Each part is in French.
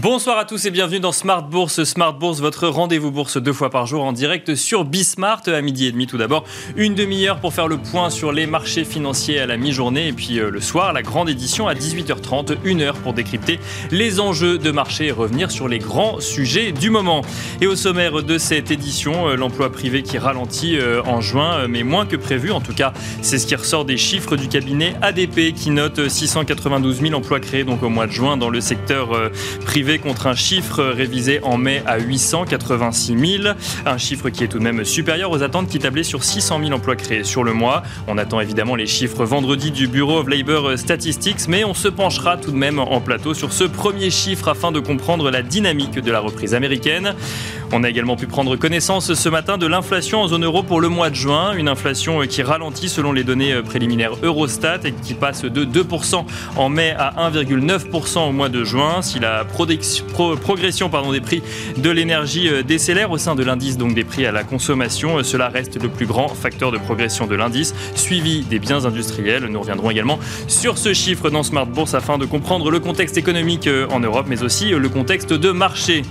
Bonsoir à tous et bienvenue dans Smart Bourse. Smart Bourse, votre rendez-vous bourse deux fois par jour en direct sur Bismart à midi et demi tout d'abord. Une demi-heure pour faire le point sur les marchés financiers à la mi-journée et puis euh, le soir, la grande édition à 18h30, une heure pour décrypter les enjeux de marché et revenir sur les grands sujets du moment. Et au sommaire de cette édition, euh, l'emploi privé qui ralentit euh, en juin, mais moins que prévu. En tout cas, c'est ce qui ressort des chiffres du cabinet ADP qui note 692 000 emplois créés donc au mois de juin dans le secteur privé contre un chiffre révisé en mai à 886 000, un chiffre qui est tout de même supérieur aux attentes qui tablaient sur 600 000 emplois créés sur le mois. On attend évidemment les chiffres vendredi du Bureau of Labor Statistics, mais on se penchera tout de même en plateau sur ce premier chiffre afin de comprendre la dynamique de la reprise américaine. On a également pu prendre connaissance ce matin de l'inflation en zone euro pour le mois de juin, une inflation qui ralentit selon les données préliminaires Eurostat et qui passe de 2% en mai à 1,9% au mois de juin. Si la progression des prix de l'énergie euh, décélère au sein de l'indice des prix à la consommation, euh, cela reste le plus grand facteur de progression de l'indice, suivi des biens industriels. Nous reviendrons également sur ce chiffre dans Smart Bourse afin de comprendre le contexte économique euh, en Europe, mais aussi le contexte de marché.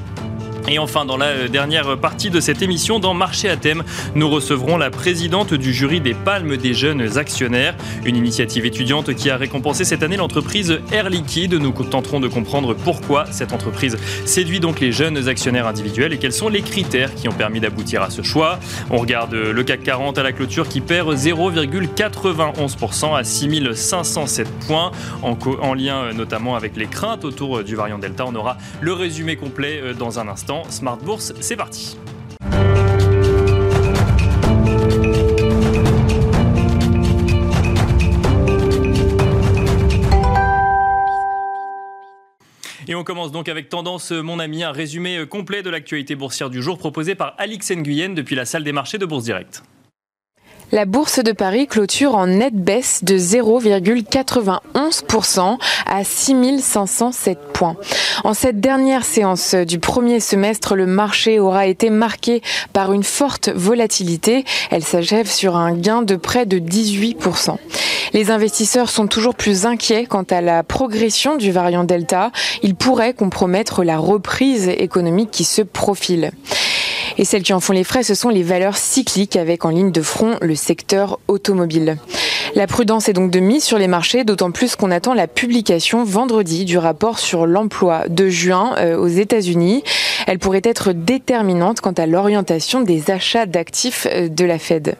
Et enfin, dans la dernière partie de cette émission, dans Marché à thème, nous recevrons la présidente du jury des Palmes des jeunes actionnaires, une initiative étudiante qui a récompensé cette année l'entreprise Air Liquide. Nous tenterons de comprendre pourquoi cette entreprise séduit donc les jeunes actionnaires individuels et quels sont les critères qui ont permis d'aboutir à ce choix. On regarde le CAC 40 à la clôture qui perd 0,91% à 6507 points, en, en lien notamment avec les craintes autour du variant Delta. On aura le résumé complet euh, dans un instant. Smart Bourse, c'est parti. Et on commence donc avec Tendance, mon ami, un résumé complet de l'actualité boursière du jour proposé par Alix Nguyen depuis la salle des marchés de Bourse Direct. La bourse de Paris clôture en nette baisse de 0,91% à 6507 points. En cette dernière séance du premier semestre, le marché aura été marqué par une forte volatilité. Elle s'achève sur un gain de près de 18%. Les investisseurs sont toujours plus inquiets quant à la progression du variant Delta. Il pourrait compromettre la reprise économique qui se profile. Et celles qui en font les frais, ce sont les valeurs cycliques avec en ligne de front le secteur automobile. La prudence est donc de mise sur les marchés, d'autant plus qu'on attend la publication vendredi du rapport sur l'emploi de juin euh, aux États-Unis. Elle pourrait être déterminante quant à l'orientation des achats d'actifs euh, de la Fed.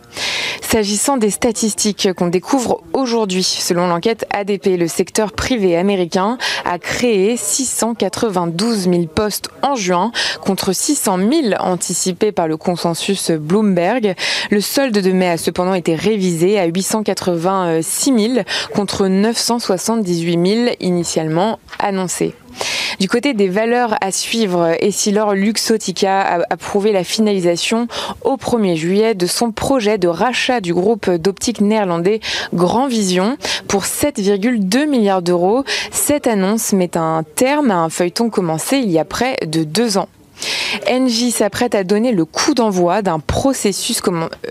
S'agissant des statistiques qu'on découvre aujourd'hui, selon l'enquête ADP, le secteur privé américain a créé 692 000 postes en juin contre 600 000 anticipés par le consensus Bloomberg. Le solde de mai a cependant été révisé à 886 000 contre 978 000 initialement annoncés. Du côté des valeurs à suivre, Essilor Luxotica a approuvé la finalisation au 1er juillet de son projet de rachat du groupe d'optique néerlandais Grand Vision pour 7,2 milliards d'euros. Cette annonce met un terme à un feuilleton commencé il y a près de deux ans. Engie s'apprête à donner le coup d'envoi d'un processus,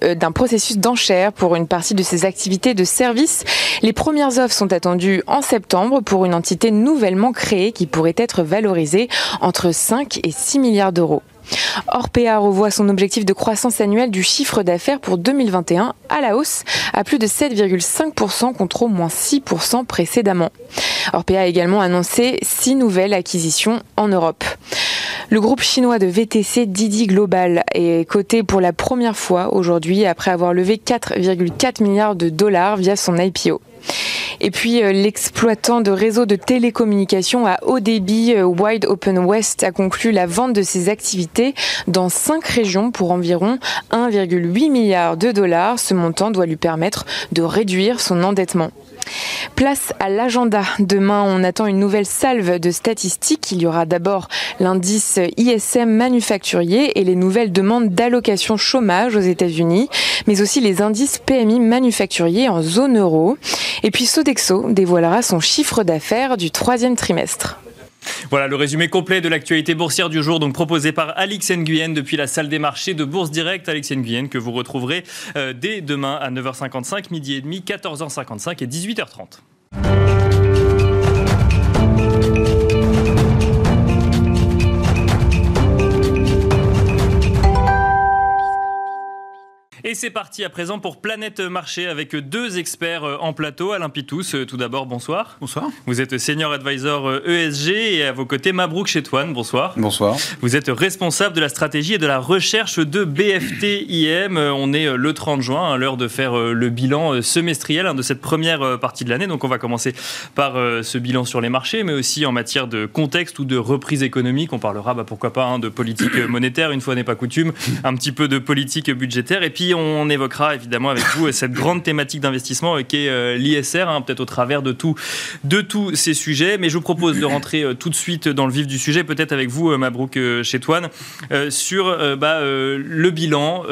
euh, d'un processus d'enchère pour une partie de ses activités de service. Les premières offres sont attendues en septembre pour une entité nouvellement créée qui pourrait être valorisée entre 5 et 6 milliards d'euros. Orpea revoit son objectif de croissance annuelle du chiffre d'affaires pour 2021 à la hausse à plus de 7,5% contre au moins 6% précédemment. Orpea a également annoncé six nouvelles acquisitions en Europe. Le groupe chinois de VTC Didi Global est coté pour la première fois aujourd'hui après avoir levé 4,4 milliards de dollars via son IPO. Et puis euh, l'exploitant de réseaux de télécommunications à haut débit euh, Wide Open West a conclu la vente de ses activités dans cinq régions pour environ 1,8 milliard de dollars. Ce montant doit lui permettre de réduire son endettement. Place à l'agenda. Demain, on attend une nouvelle salve de statistiques. Il y aura d'abord l'indice ISM manufacturier et les nouvelles demandes d'allocation chômage aux États-Unis, mais aussi les indices PMI manufacturiers en zone euro. Et puis Sodexo dévoilera son chiffre d'affaires du troisième trimestre. Voilà le résumé complet de l'actualité boursière du jour, donc proposé par Alix Nguyen depuis la salle des marchés de Bourse Direct. Alix Nguyen que vous retrouverez euh, dès demain à 9h55, midi et demi, 14h55 et 18h30. Et c'est parti à présent pour Planète Marché avec deux experts euh, en plateau. Alain Pitous, euh, tout d'abord, bonsoir. Bonsoir. Vous êtes senior advisor ESG euh, e et à vos côtés Mabrouk Chetouane, bonsoir. Bonsoir. Vous êtes responsable de la stratégie et de la recherche de BFT IM. On est le 30 juin, à l'heure de faire le bilan semestriel hein, de cette première partie de l'année. Donc on va commencer par ce bilan sur les marchés, mais aussi en matière de contexte ou de reprise économique. On parlera, bah, pourquoi pas, hein, de politique monétaire, une fois n'est pas coutume, un petit peu de politique budgétaire. Et puis on évoquera évidemment avec vous cette grande thématique d'investissement qui est euh, l'ISR, hein, peut-être au travers de, tous ces sujets. Mais je vous propose de rentrer euh, tout de suite dans le vif du sujet, peut-être avec vous, euh, Mabrouk Chetouane, sur bah, le bilan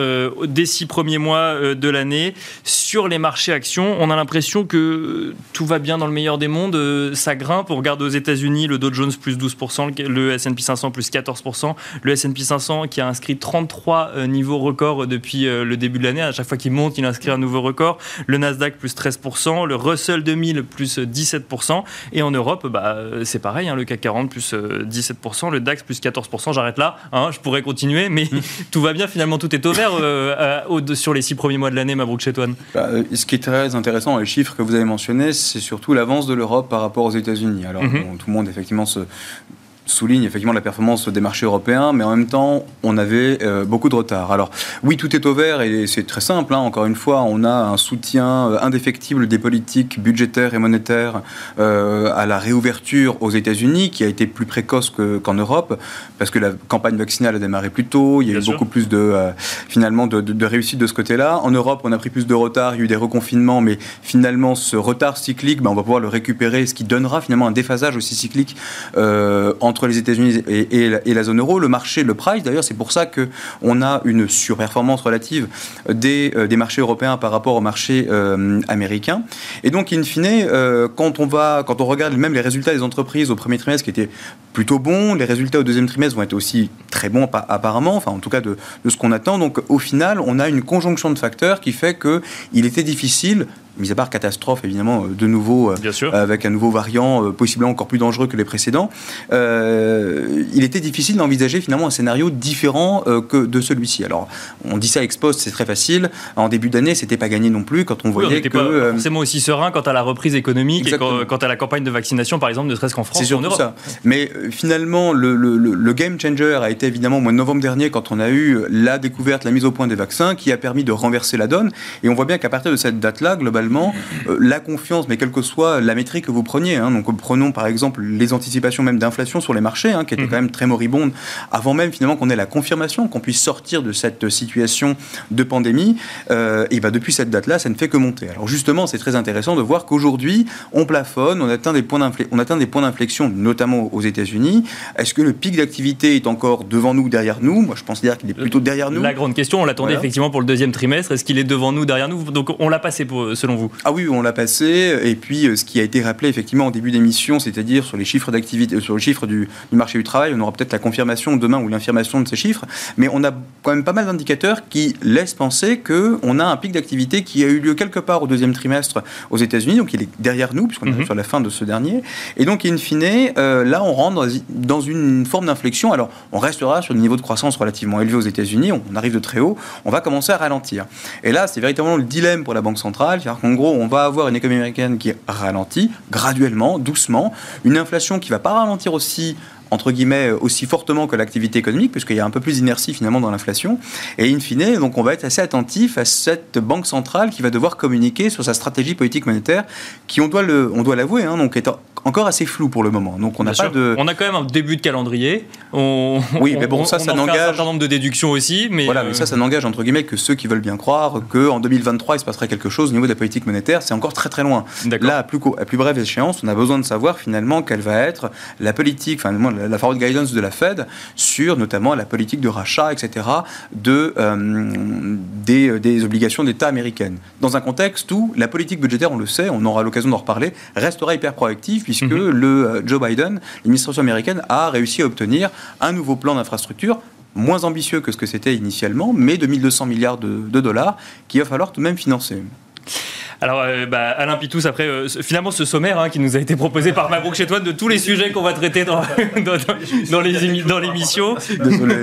des six premiers mois de l'année, sur les marchés actions. On a l'impression que tout va bien dans le meilleur des mondes, ça grimpe. On regarde aux États-Unis le Dow Jones plus 12%, le S&P 500 plus 14%, le S&P 500 qui a inscrit 33 niveaux records depuis le début de l'année. À chaque fois qu'il monte, il inscrit un nouveau record. Le Nasdaq plus 13%, le Russell 2000 plus 17%. Et en Europe, bah, c'est pareil, hein, le CAC 40 plus 17%, le DAX plus 14%. J'arrête là, hein, je pourrais continuer, mais tout va bien. Finalement, tout est au vert euh, sur les six premiers mois de l'année, Mabrouk Chetouane. Bah, euh, ce qui est très intéressant dans les chiffres que vous avez mentionnés, c'est surtout l'avance de l'Europe par rapport aux États-Unis. Alors, mhm. tout le monde, effectivement, se souligne effectivement la performance des marchés européens, mais en même temps, on avait euh, beaucoup de retard. Alors, oui, tout est au vert et c'est très simple. Hein. Encore une fois, on a un soutien euh, indéfectible des politiques budgétaires et monétaires euh, à la réouverture aux États-Unis, qui a été plus précoce qu'en Europe, parce que la campagne vaccinale a démarré plus tôt. Il y a eu beaucoup plus de finalement de, de, réussite de ce côté-là. En Europe, on a pris plus de retard. Il y a eu des reconfinements, mais finalement, ce retard cyclique, ben, on va pouvoir le récupérer, ce qui donnera finalement un déphasage aussi cyclique entre entre les États-Unis et, la zone euro. Le marché, le price, d'ailleurs, c'est pour ça qu'on a une surperformance relative des, euh, des, marchés européens par rapport au marché euh, américain. Et donc, in fine, euh, quand, on va, quand on regarde même les résultats des entreprises au premier trimestre qui étaient plutôt bons, les résultats au deuxième trimestre vont être aussi très bons apparemment, enfin en tout cas de, de ce qu'on attend. Donc, au final, on a une conjonction de facteurs qui fait qu'il était difficile mis à part catastrophe évidemment euh, de nouveau euh, avec un nouveau variant euh, possiblement encore plus dangereux que les précédents, il était difficile d'envisager finalement un scénario différent que de celui-ci. Alors on dit ça ex post, c'est très facile. En début d'année, c'était pas gagné non plus quand on voyait que pas forcément aussi serein quant à la reprise économique et quant, à la campagne de vaccination par exemple, ne serait-ce qu'en France ou en Europe. Ça. Mais finalement, le, le, game changer a été évidemment au mois de novembre dernier quand on a eu la découverte, la mise au point des vaccins qui a permis de renverser la donne. Et on voit bien qu'à partir de cette date-là, globalement euh, la confiance, mais quelle que soit la métrique que vous preniez. Hein. donc prenons par exemple les anticipations même d'inflation sur les marchés, hein, qui étaient quand mhm. même très moribondes, avant même finalement qu'on ait la confirmation qu'on puisse sortir de cette situation de pandémie. Euh, et bah, depuis cette date-là, ça ne fait que monter. Alors justement, c'est très intéressant de voir qu'aujourd'hui, on plafonne, on atteint des points d'inflexion, notamment aux États-Unis. Est-ce que le pic d'activité est encore devant nous ou derrière nous? Moi, je pense dire qu'il est plutôt derrière nous. La grande question, on l'attendait effectivement pour le deuxième trimestre. Est-ce qu'il est devant nous, derrière nous? Donc on l'a passé pour, selon vous? Ah oui, on l'a passé. Et puis, euh, ce qui a été rappelé effectivement en début d'émission, c'est-à-dire sur les chiffres d'activité, sur le chiffre du, marché du travail, on aura peut-être la confirmation demain ou l'infirmation de ces chiffres. Mais on a quand même pas mal d'indicateurs qui laissent penser qu'on a un pic d'activité qui a eu lieu quelque part au deuxième trimestre aux États-Unis. Donc, il est derrière nous, puisqu'on est mhm. sur la fin de ce dernier. Et donc, in fine, euh, là, on rentre dans une forme d'inflexion. Alors, on restera sur des niveaux de croissance relativement élevés aux États-Unis. On arrive de très haut. On va commencer à ralentir. Et là, c'est véritablement le dilemme pour la Banque centrale. Qu'en gros, on va avoir une économie américaine qui ralentit graduellement, doucement, une inflation qui va pas ralentir aussi entre guillemets, aussi fortement que l'activité économique, puisqu'il y a un peu plus d'inertie finalement dans l'inflation. Et in fine, donc on va être assez attentif à cette banque centrale qui va devoir communiquer sur sa stratégie politique monétaire, qui, on doit l'avouer, hein, donc est encore assez flou pour le moment. Donc on n'a pas de. On a quand même un début de calendrier. On, oui, mais bon, ça, ça n'engage. Un certain nombre de déductions aussi, mais. Voilà, mais euh, ça, ça n'engage entre guillemets que ceux qui veulent bien croire qu'en 2023 il se passerait quelque chose au niveau de la politique monétaire. C'est encore très très loin. Là, à plus, à plus brève échéance, on a besoin de savoir finalement quelle va être la politique, enfin, la forward guidance de la Fed sur notamment la politique de rachat, etc., de, des, des obligations d'État américaines. Dans un contexte où la politique budgétaire, on le sait, on aura l'occasion d'en reparler, restera hyper proactive puisque mhm. le Joe Biden, l'administration américaine, a réussi à obtenir un nouveau plan d'infrastructure moins ambitieux que ce que c'était initialement, mais de 1200 milliards de, dollars qu'il va falloir tout de même financer. Alors, euh, bah, Alain Pitous, après, euh, finalement, ce sommaire hein, qui nous a été proposé par Mabrouk Chetouane de tous les sujets qu'on va traiter dans, dans, l'émission. Désolé.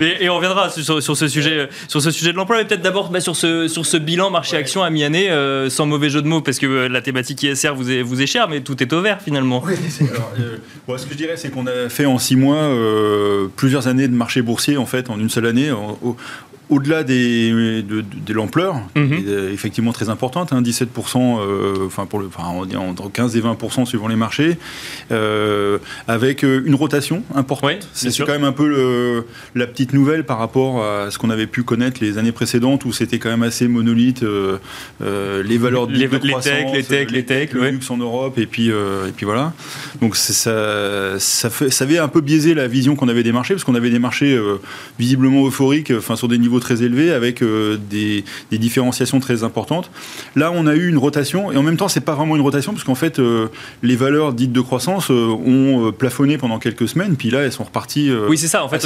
Et, on reviendra sur, ce sujet, sur ce sujet de l'emploi, mais peut-être d'abord bah, sur, ce, sur ce bilan marché-action à mi-année, euh, sans mauvais jeu de mots, parce que la thématique ISR vous est, vous est chère, mais tout est au vert finalement. Oui, alors, ce que je dirais, c'est qu'on a fait en six mois plusieurs années de marché boursier, en fait, en une seule année, au-delà des, de, l'ampleur, mhm. effectivement très importante, 17%, hein, euh, enfin pour le, enfin, entre 15 et 20% suivant les marchés, euh, avec euh, une rotation importante. c'est quand même un peu la petite nouvelle par rapport à ce qu'on avait pu connaître les années précédentes, où c'était quand même assez monolithe, les valeurs de, les, croissance, les tech, les tech, le luxe en Europe, et puis, et puis voilà. Donc ça, ça, fait, ça avait un peu biaisé la vision qu'on avait des marchés, parce qu'on avait des marchés visiblement euphoriques, enfin sur des niveaux très élevé avec euh, des, différenciations très importantes. Là, on a eu une rotation et en même temps, c'est pas vraiment une rotation parce qu'en fait, euh, les valeurs dites de croissance euh, ont plafonné pendant quelques semaines, puis là, elles sont reparties. oui, c'est ça. En fait,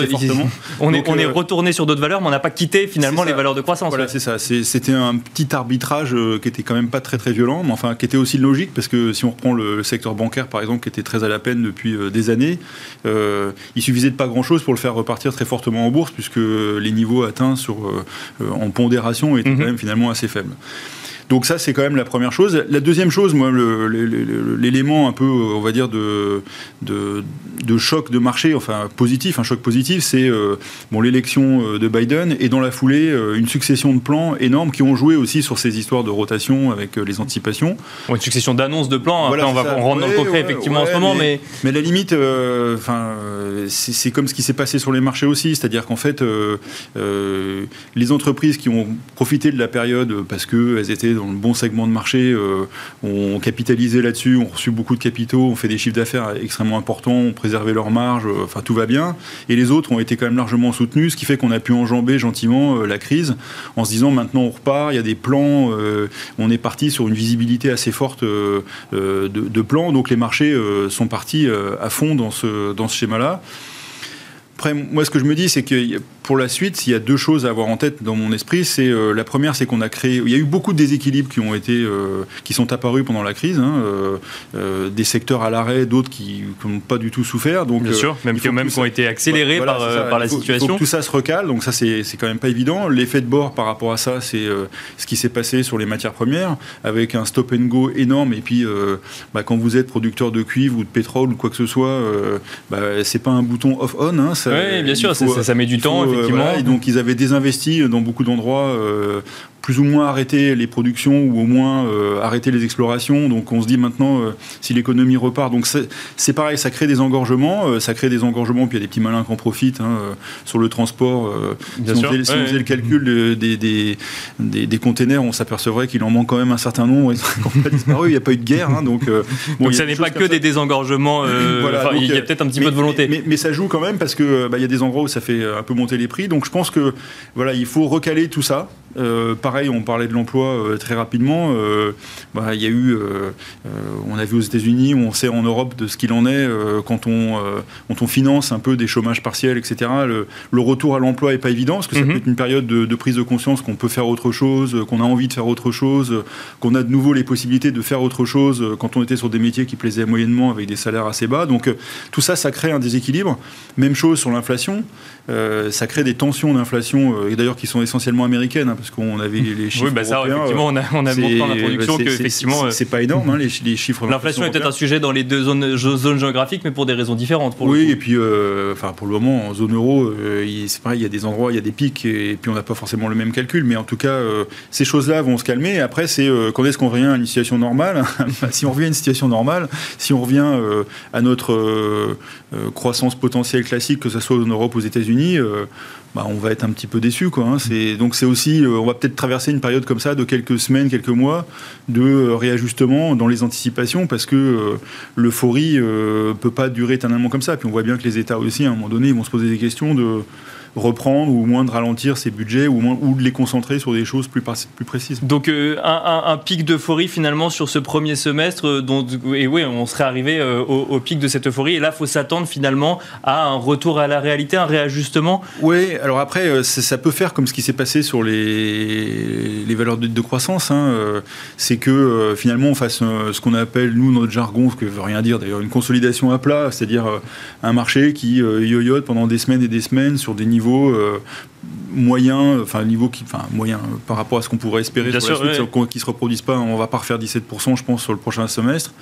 on est on est retourné sur d'autres valeurs, mais on n'a pas quitté finalement les valeurs de croissance. Voilà, c'est ça. C'était un petit arbitrage qui était quand même pas très très violent, mais enfin qui était aussi logique parce que si on reprend le secteur bancaire par exemple, qui était très à la peine depuis des années, il suffisait de pas grand chose pour le faire repartir très fortement en bourse puisque les niveaux atteints sur, euh, euh, en pondération était mhm. quand même finalement assez faible. Donc ça, c'est quand même la première chose. La deuxième chose, moi, l'élément un peu, on va dire, de, de, choc de marché, enfin positif, un choc positif, c'est euh, bon, l'élection euh, de Biden et dans la foulée, euh, une succession de plans énormes qui ont joué aussi sur ces histoires de rotation avec les anticipations. une succession d'annonces de plans, voilà, on, va, on rentre dans le concret effectivement en ce moment, mais... La limite, enfin, c'est comme ce qui s'est passé sur les marchés aussi, c'est-à-dire qu'en fait, les entreprises qui ont profité de la période parce qu'elles étaient le bon segment de marché, euh, ont capitalisé là-dessus, ont reçu beaucoup de capitaux, ont fait des chiffres d'affaires extrêmement importants, ont préservé leurs marges, euh, enfin tout va bien. Et les autres ont été quand même largement soutenus, ce qui fait qu'on a pu enjamber gentiment euh, la crise en se disant maintenant on repart, il y a des plans, on est parti sur une visibilité assez forte de, de, plans, donc les marchés sont partis à fond dans ce schéma-là. Après, moi, ce que je me dis, c'est que pour la suite, il y a deux choses à avoir en tête dans mon esprit. C'est euh, la première, c'est qu'on a créé. Il y a eu beaucoup de déséquilibres qui ont été, euh, qui sont apparus pendant la crise. Hein, euh, des secteurs à l'arrêt, d'autres qui n'ont pas du tout souffert. Donc, bien sûr, même, qui, même qui ont été accélérés par, par la situation. Il faut que tout ça se recale. Donc ça, c'est quand même pas évident. L'effet de bord par rapport à ça, c'est ce qui s'est passé sur les matières premières, avec un stop and go énorme. Et puis, bah, quand vous êtes producteur de cuivre ou de pétrole ou quoi que ce soit, bah, c'est pas un bouton off-on. Hein, oui, bien sûr, ça, met du temps, effectivement. et donc, ils avaient désinvesti dans beaucoup d'endroits euh, plus ou moins arrêter les productions ou au moins euh, arrêter les explorations. Donc on se dit maintenant euh, si l'économie repart. Donc c'est pareil, ça crée des engorgements, euh, ça crée des engorgements, puis il y a des petits malins qui en profitent hein, sur le transport. si, on faisait, le calcul des, des, des, containers, on s'apercevrait qu'il en manque quand même un certain nombre. Ils disparu, il n'y a pas eu de guerre. Hein, donc donc ça n'est pas que des désengorgements. il y a peut-être un petit peu de volonté. Mais, mais, ça joue quand même parce que bah, il y a des endroits où ça fait un peu monter les prix. Donc je pense que voilà, il faut recaler tout ça. Pareil, on parlait de l'emploi euh, très rapidement. Euh, bah, il y a eu, euh, on a vu aux États-Unis, on sait en Europe de ce qu'il en est quand on, quand on finance un peu des chômages partiels, etc. Le, retour à l'emploi est pas évident parce que ça mhm. peut être une période de, prise de conscience qu'on peut faire autre chose, qu'on a envie de faire autre chose, qu'on a de nouveau les possibilités de faire autre chose quand on était sur des métiers qui plaisaient moyennement avec des salaires assez bas. Donc tout ça, ça crée un déséquilibre. Même chose sur l'inflation. Ça crée des tensions d'inflation, et d'ailleurs qui sont essentiellement américaines, hein, parce qu'on avait les chiffres. Oui, bah ça, effectivement, on a, on a montré en introduction que effectivement. C'est pas énorme, hein, les, les, chiffres. L'inflation est peut-être un sujet dans les deux zones, zones géographiques, mais pour des raisons différentes. Pour oui, et puis, euh, enfin, pour le moment, en zone euro, euh, c'est pareil, il y a des endroits, il y a des pics, et, puis on n'a pas forcément le même calcul, mais en tout cas, euh, ces choses-là vont se calmer. après, c'est quand est-ce qu'on revient à une situation normale? Si on revient à une situation normale, si on revient à notre croissance potentielle classique, que ce soit en Europe ou aux États-Unis, bah, on va être un petit peu déçu. Hein. Donc c'est aussi on va peut-être traverser une période comme ça de quelques semaines, quelques mois de réajustement dans les anticipations parce que l'euphorie ne peut pas durer éternellement comme ça. Puis on voit bien que les États aussi, à un moment donné, vont se poser des questions de reprendre ou au moins de ralentir ses budgets ou, moins, ou de les concentrer sur des choses plus, plus précises. Donc euh, un, pic d'euphorie finalement sur ce premier semestre, euh, dont, et oui, on serait arrivé euh, au, pic de cette euphorie, et là, il faut s'attendre finalement à un retour à la réalité, un réajustement Oui, alors après, ça peut faire comme ce qui s'est passé sur les, les valeurs de, croissance, hein, c'est que finalement on fasse ce qu'on appelle, nous, notre jargon, ce que veut rien dire d'ailleurs, une consolidation à plat, c'est-à-dire un marché qui yoyote pendant des semaines et des semaines sur des niveaux niveau euh, moyen, enfin niveau qui, enfin moyen par rapport à ce qu'on pourrait espérer Bien sur sûr, la suite, qui se reproduisent pas. On va pas refaire 17%, je pense, sur le prochain semestre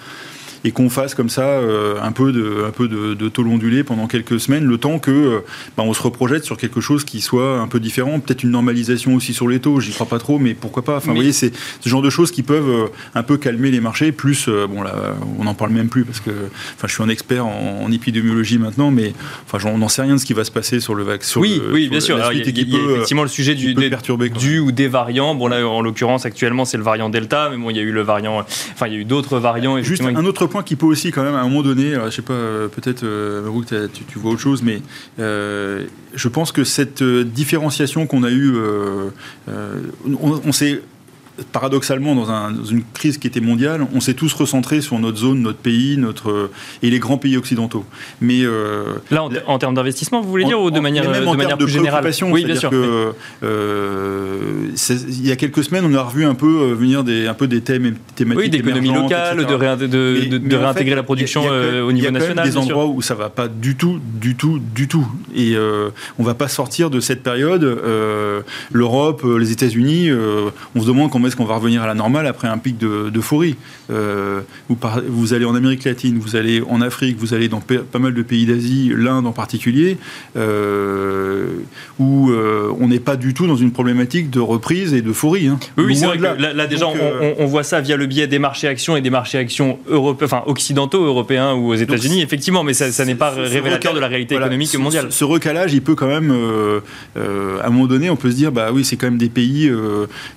et qu'on fasse comme ça euh, un peu de, un peu de, de, pendant quelques semaines, le temps que euh, bah, on se reprojette sur quelque chose qui soit un peu différent, peut-être une normalisation aussi sur les taux, j'y crois pas trop, mais pourquoi pas. Enfin, vous voyez, c'est ce genre de choses qui peuvent euh, un peu calmer les marchés. Plus, bon là, on n'en parle même plus parce que, enfin, je suis un expert en, épidémiologie maintenant, mais enfin, on n'en sait rien de ce qui va se passer sur le vaccin. Oui, oui, bien sûr. il y, a, effectivement le sujet du, des, du ou des variants. Bon là, en l'occurrence, actuellement, c'est le variant Delta, mais bon, il y a eu le variant, enfin, il y a eu d'autres variants. Juste un autre point qui peut aussi quand même à un moment donné, alors, je sais pas, euh, peut-être euh, tu, tu, vois autre chose, mais euh, je pense que cette différenciation qu'on a eue, on, on s'est paradoxalement, dans, une crise qui était mondiale, on s'est tous recentrés sur notre zone, notre pays, notre et les grands pays occidentaux. Mais euh, là, en, termes d'investissement, vous voulez dire ou de manière, même de manière plus générale Oui, bien sûr. Que, euh, il y a quelques semaines, on a revu un peu euh, venir des un peu des thèmes thématiques oui, d'économie locale, de, de, de, réintégrer la production au niveau national. Il y a des endroits où ça va pas du tout, du tout, du tout, et on va pas sortir de cette période. L'Europe, les États-Unis, on se demande comment est-ce qu'on va revenir à la normale après un pic d'euphorie euh, vous, vous, allez en Amérique latine, vous allez en Afrique, vous allez dans pas mal de pays d'Asie, l'Inde en particulier, euh, où euh, on n'est pas du tout dans une problématique de reprise et d'euphorie. Hein. Oui, c'est vrai que là, déjà, on, voit ça via le biais des marchés actions et des marchés actions européens, enfin, occidentaux, européens ou aux États-Unis, effectivement, mais ça, n'est pas révélateur de la réalité économique mondiale. Ce, recalage, il peut quand même, à un moment donné, on peut se dire, bah oui, c'est quand même des pays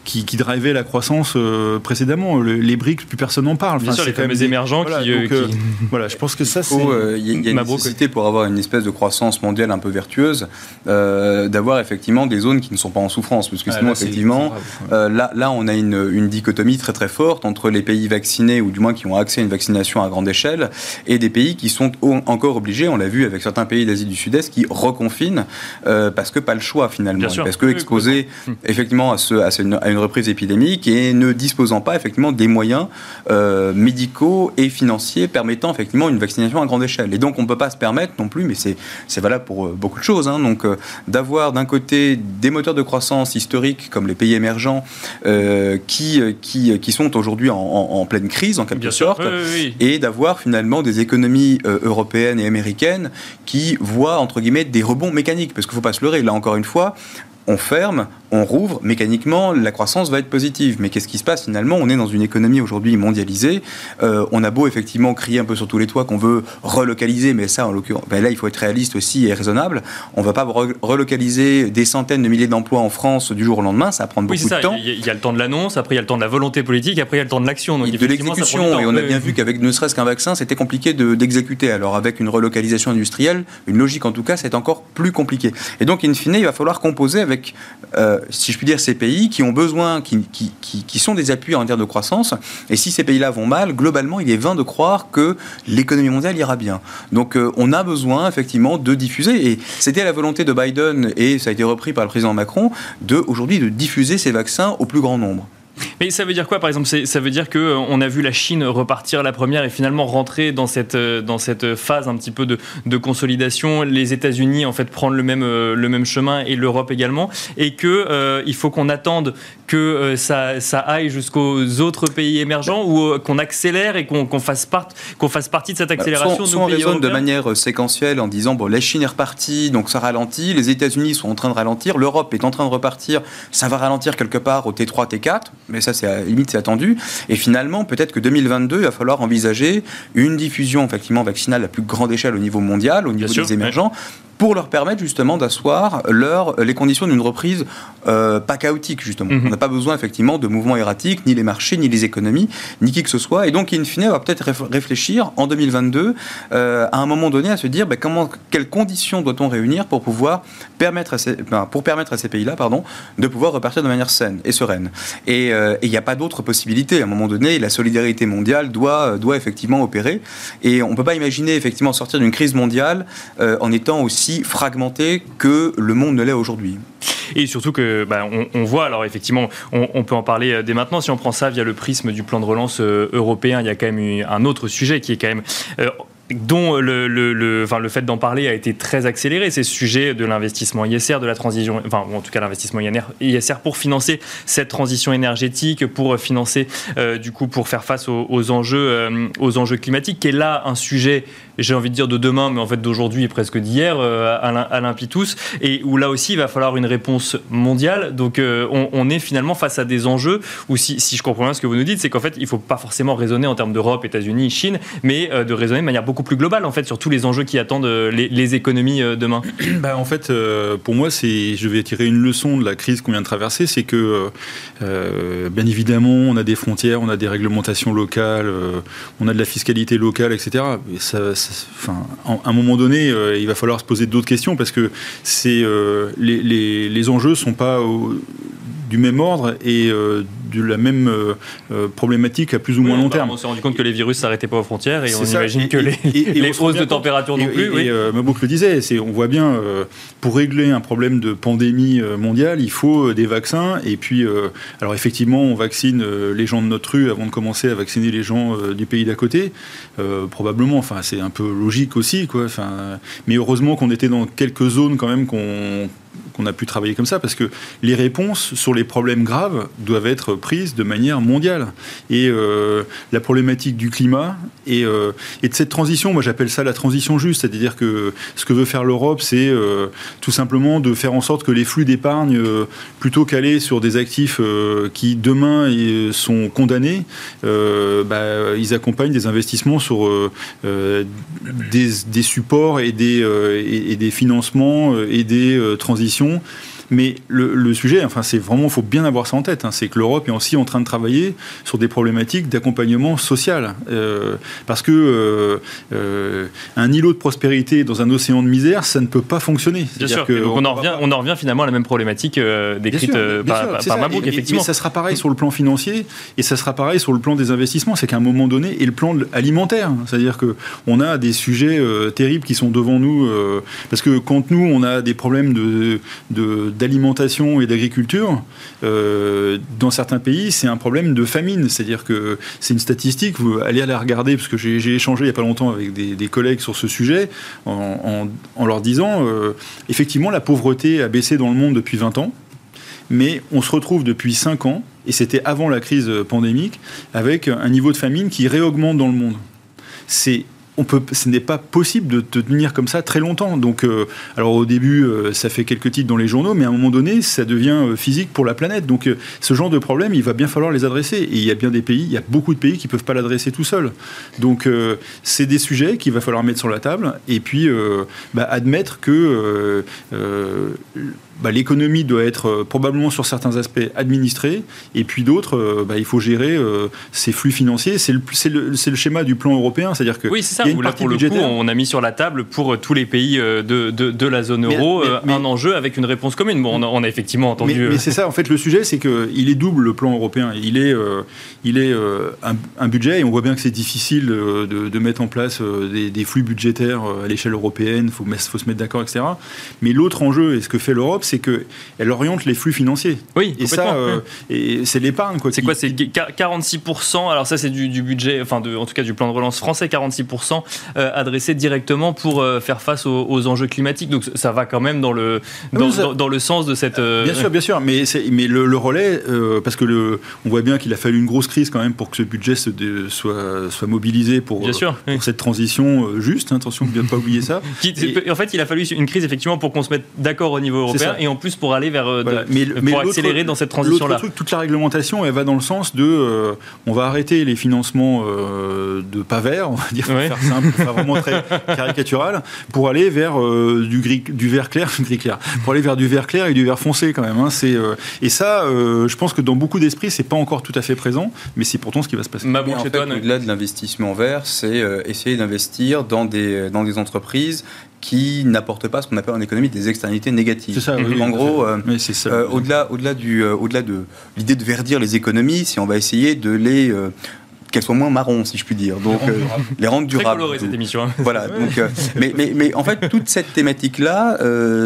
qui, qui drivaient la croissance euh, précédemment. les BRICS, plus personne n'en parle. Bien sûr, les fameux émergents voilà, qui, euh, euh, voilà, je pense que ça, c'est. Il y a, une nécessité pour avoir une espèce de croissance mondiale un peu vertueuse, d'avoir effectivement des zones qui ne sont pas en souffrance. Parce que ah, sinon, effectivement, là, là, on a une, une, dichotomie très très forte entre les pays vaccinés, ou du moins qui ont accès à une vaccination à grande échelle, et des pays qui sont encore obligés, on l'a vu avec certains pays d'Asie du Sud-Est, qui reconfinent parce que pas le choix finalement. Parce que exposés effectivement à, ce, à, une, à une reprise épidémique, et ne disposant pas effectivement des moyens euh, médicaux et financiers permettant effectivement une vaccination à grande échelle. Et donc on ne peut pas se permettre non plus, mais c'est valable pour euh, beaucoup de choses, hein, donc euh, d'avoir d'un côté des moteurs de croissance historiques comme les pays émergents qui, qui, qui, sont aujourd'hui en, pleine crise en quelque sorte, et d'avoir finalement des économies européennes et américaines qui voient entre guillemets des rebonds mécaniques, parce qu'il ne faut pas se leurrer, là encore une fois, on ferme, on rouvre, mécaniquement, la croissance va être positive. Mais qu'est-ce qui se passe finalement? On est dans une économie aujourd'hui mondialisée. Euh, on a beau effectivement crier un peu sur tous les toits qu'on veut relocaliser, mais ça, en l'occurrence, ben là, il faut être réaliste aussi et raisonnable. On ne va pas relocaliser des centaines de milliers d'emplois en France du jour au lendemain. Ça va prendre beaucoup de temps. Il y, a le temps de l'annonce, après il y a le temps de la volonté politique, après il y a le temps de l'action. De l'exécution. Et on a bien vu qu'avec ne serait-ce qu'un vaccin, c'était compliqué d'exécuter. Alors avec une relocalisation industrielle, une logique en tout cas, c'est encore plus compliqué. Et donc, in fine, il va falloir composer avec, euh, si je puis dire, ces pays qui ont besoin, qui, qui, qui, sont des appuis en termes de croissance. Et si ces pays-là vont mal, globalement, il est vain de croire que l'économie mondiale ira bien. Donc, euh, on a besoin effectivement de diffuser. Et c'était la volonté de Biden, et ça a été repris par le président Macron, aujourd'hui de diffuser ces vaccins au plus grand nombre. Mais ça veut dire quoi, par exemple? Ça veut dire qu'on euh, a vu la Chine repartir la première et finalement rentrer dans cette, euh, dans cette phase un petit peu de, de consolidation, les États-Unis en fait prendre le même, euh, le même chemin et l'Europe également, et qu'il il faut qu'on attende que ça, ça aille jusqu'aux autres pays émergents ou qu'on accélère et qu'on fasse, part, fasse partie de cette bah, accélération soit, on raisonne de manière séquentielle en disant bon, la Chine est repartie, donc ça ralentit, les États-Unis sont en train de ralentir, l'Europe est en train de repartir, ça va ralentir quelque part au T3, T4 mais ça, c'est limite, c'est attendu. Et finalement, peut-être que 2022, il va falloir envisager une diffusion effectivement vaccinale à plus grande échelle au niveau mondial, au niveau des émergents pour leur permettre justement d'asseoir les conditions d'une reprise euh, pas chaotique, justement. Mhm. On n'a pas besoin effectivement de mouvements erratiques, ni les marchés, ni les économies, ni qui que ce soit. Et donc, in fine, on va peut-être réfléchir en 2022, euh, à un moment donné, à se dire ben, comment, quelles conditions doit-on réunir pour pouvoir permettre à ces, ben, pour permettre à ces pays-là pardon, de pouvoir repartir de manière saine et sereine. Et euh, il n'y a pas d'autre possibilité. À un moment donné, la solidarité mondiale doit, doit effectivement opérer. Et on ne peut pas imaginer effectivement sortir d'une crise mondiale en étant aussi fragmenté que le monde ne l'est aujourd'hui. Et surtout que bah, on, voit, alors effectivement, on, peut en parler euh, dès maintenant. Si on prend ça via le prisme du plan de relance euh, européen, il y a quand même un autre sujet qui est quand même euh, dont le, le, enfin, le fait d'en parler a été très accéléré, c'est ce sujet de l'investissement ISR, de la transition, enfin en tout cas l'investissement ISR pour financer cette transition énergétique, pour financer du coup pour faire face aux, enjeux, aux enjeux climatiques, qui est là un sujet j'ai envie de dire de demain, mais en fait d'aujourd'hui et presque d'hier, euh, Alain, Pitous, et où là aussi il va falloir une réponse mondiale. Donc euh, on, est finalement face à des enjeux où, si, si, je comprends bien ce que vous nous dites, c'est qu'en fait il ne faut pas forcément raisonner en termes d'Europe, États-Unis, Chine, mais euh, de raisonner de manière beaucoup plus globale en fait sur tous les enjeux qui attendent les, économies demain. Bah, en fait, pour moi, je vais tirer une leçon de la crise qu'on vient de traverser, c'est que bien évidemment on a des frontières, on a des réglementations locales, on a de la fiscalité locale, etc. à un moment donné, euh, il va falloir se poser d'autres questions parce que euh, les, les, les, enjeux sont pas du même ordre et euh, de la même euh, euh, problématique à plus ou moins long bah, terme. On s'est rendu compte que les virus s'arrêtaient pas aux frontières et on imagine que les, les hausses de température non plus. Et, oui. Mabouk le disait, on voit bien, pour régler un problème de pandémie mondiale, il faut des vaccins. Et puis, alors effectivement, on vaccine les gens de notre rue avant de commencer à vacciner les gens du pays d'à côté. probablement, enfin, c'est un peu logique aussi, quoi. Enfin, mais heureusement qu'on était dans quelques zones quand même qu'on qu'on a pu travailler comme ça, parce que les réponses sur les problèmes graves doivent être prises de manière mondiale. Et euh, la problématique du climat et, euh, et de cette transition, moi j'appelle ça la transition juste, c'est-à-dire que ce que veut faire l'Europe, c'est euh, tout simplement de faire en sorte que les flux d'épargne, plutôt qu'aller sur des actifs qui demain sont condamnés, bah, ils accompagnent des investissements sur des, supports et des financements et des transitions 2021 mais le, sujet, enfin, c'est vraiment, il faut bien avoir ça en tête. Hein, c'est que l'Europe est aussi en train de travailler sur des problématiques d'accompagnement social, euh, parce que euh, euh, un îlot de prospérité dans un océan de misère, ça ne peut pas fonctionner. Bien sûr. Que on, en revient, on en revient finalement à la même problématique décrite par, par effectivement. Mais ça sera pareil sur le plan financier et ça sera pareil sur le plan des investissements. C'est qu'à un moment donné, et le plan alimentaire, c'est-à-dire que on a des sujets terribles qui sont devant nous, parce que quand nous on a des problèmes de d'alimentation et d'agriculture, euh, dans certains pays, c'est un problème de famine. C'est-à-dire que c'est une statistique, vous allez la regarder, parce que j'ai échangé il n'y a pas longtemps avec des, collègues sur ce sujet, en, leur disant, euh, effectivement, la pauvreté a baissé dans le monde depuis 20 ans, mais on se retrouve depuis 5 ans, et c'était avant la crise pandémique, avec un niveau de famine qui réaugmente dans le monde. C'est on peut, ce n'est pas possible de tenir comme ça très longtemps. Donc, euh, alors au début, euh, ça fait quelques titres dans les journaux, mais à un moment donné, ça devient euh, physique pour la planète. Donc, ce genre de problème, il va bien falloir les adresser. Et il y a bien des pays, il y a beaucoup de pays qui peuvent pas l'adresser tout seuls. Donc, c'est des sujets qu'il va falloir mettre sur la table et puis bah, admettre que bah, l'économie doit être probablement sur certains aspects administrée, et puis d'autres, bah, il faut gérer ces flux financiers. C'est le, schéma du plan européen, c'est-à-dire que oui, là, pour le coup, on a mis sur la table pour tous les pays de, de, de la zone euro un enjeu avec une réponse commune. Bon, on a, on a effectivement entendu. Mais, c'est ça, en fait, le sujet, c'est qu'il est double le plan européen. Il est, il est un, budget, et on voit bien que c'est difficile de, de, mettre en place des, des flux budgétaires à l'échelle européenne. Il faut, faut se mettre d'accord, etc. Mais l'autre enjeu, et ce que fait l'Europe, c'est qu'elle oriente les flux financiers. Oui, et ça, euh, et c'est l'épargne. C'est quoi C'est 46%, alors ça c'est du, budget, enfin de, en tout cas du plan de relance français, 46% euh, adressé directement pour euh, faire face aux, enjeux climatiques. Donc ça va quand même dans le, dans, le sens de cette... Bien sûr, bien sûr, mais, mais le, relais, parce que le, on voit bien qu'il a fallu une grosse crise quand même pour que ce budget se soit, soit mobilisé pour, bien sûr, cette transition juste. Hein, attention ne pas oublier ça. En fait, il a fallu une crise effectivement pour qu'on se mette d'accord au niveau européen et en plus pour aller vers euh, mais, pour accélérer dans cette transition là. toute la réglementation, elle va dans le sens de, euh, on va arrêter les financements euh, de pas verts, on va dire, pour faire simple, faire vraiment très caricatural, pour aller vers du, gris, du vert clair, du gris clair, pour aller vers du vert clair et du vert foncé quand même. Hein. C'est, et ça, je pense que dans beaucoup d'esprits, c'est pas encore tout à fait présent, mais c'est pourtant ce qui va se passer. Mais en fait, au-delà de l'investissement vert, c'est essayer d'investir dans des, dans des entreprises qui n'apportent pas ce qu'on appelle en économie des externalités négatives. Ça, oui, en gros, euh, euh, au-delà, au-delà du, euh, au-delà de l'idée de verdir les économies, si on va essayer de les qu'elles soient moins marron, si je puis dire. Donc, les rendre durables. Très coloré, cette émission. Hein. Voilà. Donc, mais, mais, mais, en fait, toute cette thématique-là,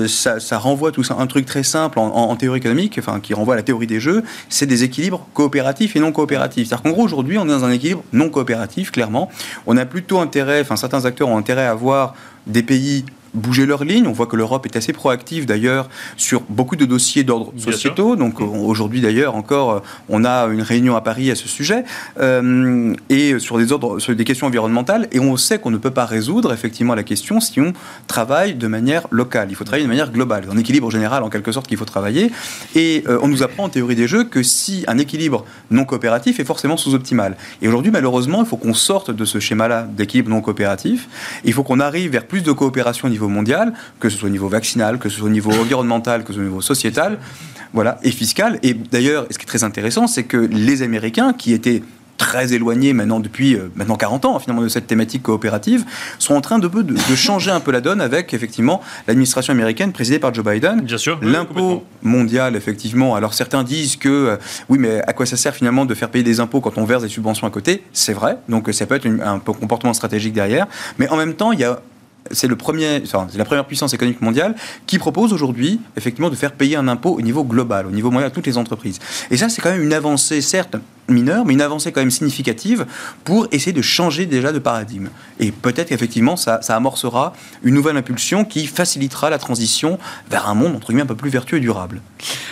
ça, ça, renvoie tout ça, un truc très simple en, en, théorie économique, enfin, qui renvoie à la théorie des jeux, c'est des équilibres coopératifs et non coopératifs. C'est-à-dire qu'en gros, aujourd'hui, on est dans un équilibre non coopératif, clairement. On a plutôt intérêt, enfin, certains acteurs ont intérêt à avoir des pays bouger leur ligne. On voit que l'Europe est assez proactive d'ailleurs sur beaucoup de dossiers d'ordre sociétaux. Donc aujourd'hui d'ailleurs encore, euh, on a une réunion à Paris à ce sujet euh, et sur des ordres, sur des questions environnementales. Et on sait qu'on ne peut pas résoudre effectivement la question si on travaille de manière locale. Il faut travailler de manière globale, un équilibre général en quelque sorte qu'il faut travailler. Et euh, on nous apprend en théorie des jeux que si un équilibre non coopératif est forcément sous-optimal. Et aujourd'hui malheureusement, il faut qu'on sorte de ce schéma-là d'équilibre non coopératif. Il faut qu'on arrive vers plus de coopération au niveau mondial, que ce soit au niveau vaccinal, que ce soit au niveau environnemental, que ce soit au niveau sociétal, voilà, et fiscal. Et d'ailleurs, ce qui est très intéressant, c'est que les Américains, qui étaient très éloignés maintenant depuis euh, maintenant 40 ans finalement de cette thématique coopérative sont en train de, de, de changer un peu la donne avec effectivement l'administration américaine présidée par Joe Biden. Bien sûr. L'impôt mondial effectivement. Alors certains disent que euh, oui mais à quoi ça sert finalement de faire payer des impôts quand on verse des subventions à côté? C'est vrai. Donc ça peut être un comportement stratégique derrière. Mais en même temps il y a c'est la première puissance économique mondiale qui propose aujourd'hui effectivement de faire payer un impôt au niveau global, au niveau mondial à toutes les entreprises. Et ça, c'est quand même une avancée, certes mineure, mais une avancée quand même significative pour essayer de changer déjà de paradigme. Et peut-être qu'effectivement, ça, ça, amorcera une nouvelle impulsion qui facilitera la transition vers un monde entre guillemets un peu plus vertueux et durable.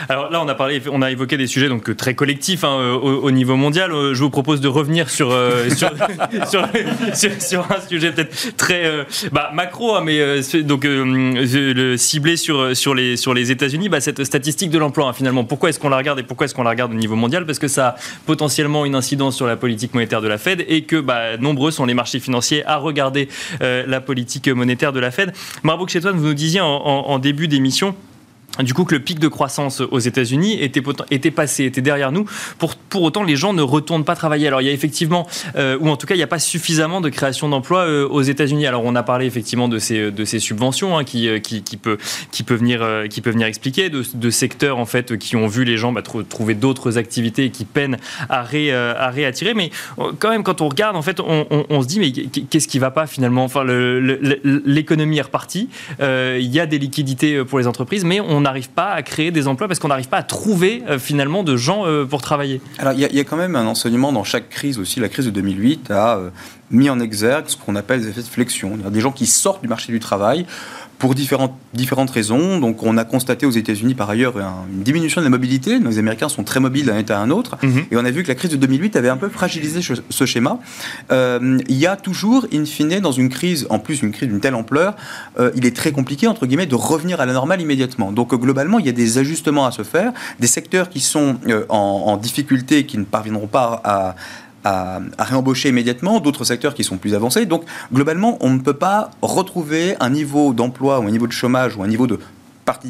Alors là, on a parlé, on a évoqué des sujets donc très collectifs hein, au, niveau mondial. Euh, je vous propose de revenir sur euh, sur, un sujet peut-être très euh, bah, macro, hein, mais donc le ciblé sur sur les sur les États-Unis. Bah, cette statistique de l'emploi, hein, finalement, pourquoi est-ce qu'on la regarde et pourquoi est-ce qu'on la regarde au niveau mondial? Parce que ça potentiellement une incidence sur la politique monétaire de la Fed et que bah, nombreux sont les marchés financiers à regarder la politique monétaire de la Fed. Marbouk Chetouane, vous nous disiez en début d'émission du coup que le pic de croissance aux États-Unis était, passé, était derrière nous. Pour, pour autant, les gens ne retournent pas travailler. Alors il y a effectivement, euh, ou en tout cas, il n'y a pas suffisamment de création d'emplois euh, aux États-Unis. Alors on a parlé effectivement de ces, de ces subventions hein, qui, euh, qui, qui, peut, qui, peut venir, qui peut venir expliquer, de, secteurs en fait qui ont vu les gens bah, trouver d'autres activités et qui peinent à, ré, à réattirer. Mais quand même, quand on regarde, en fait, on, se dit mais qu'est-ce qui va pas finalement? Enfin, l'économie est repartie. Il y a des liquidités pour les entreprises, mais on n'arrive pas à créer des emplois parce qu'on n'arrive pas à trouver euh, finalement de gens euh, pour travailler. Alors il y, a quand même un enseignement dans chaque crise aussi. La crise de 2008 a euh, mis en exergue ce qu'on appelle des effets de flexion. Des gens qui sortent du marché du travail pour différentes, différentes raisons. Donc, on a constaté aux États-Unis, par ailleurs, une diminution de la mobilité. Les Américains sont très mobiles d'un État à un autre. Mhm. Et on a vu que la crise de 2008 avait un peu fragilisé ce schéma. Euh, il y a toujours, in fine, dans une crise, en plus une crise d'une telle ampleur, euh, il est très compliqué, entre guillemets, de revenir à la normale immédiatement. Donc, globalement, il y a des ajustements à se faire. Des secteurs qui sont euh, en, en, difficulté, qui ne parviendront pas à réembaucher immédiatement, d'autres secteurs qui sont plus avancés. Donc, globalement, on ne peut pas retrouver un niveau d'emploi ou un niveau de chômage ou un niveau de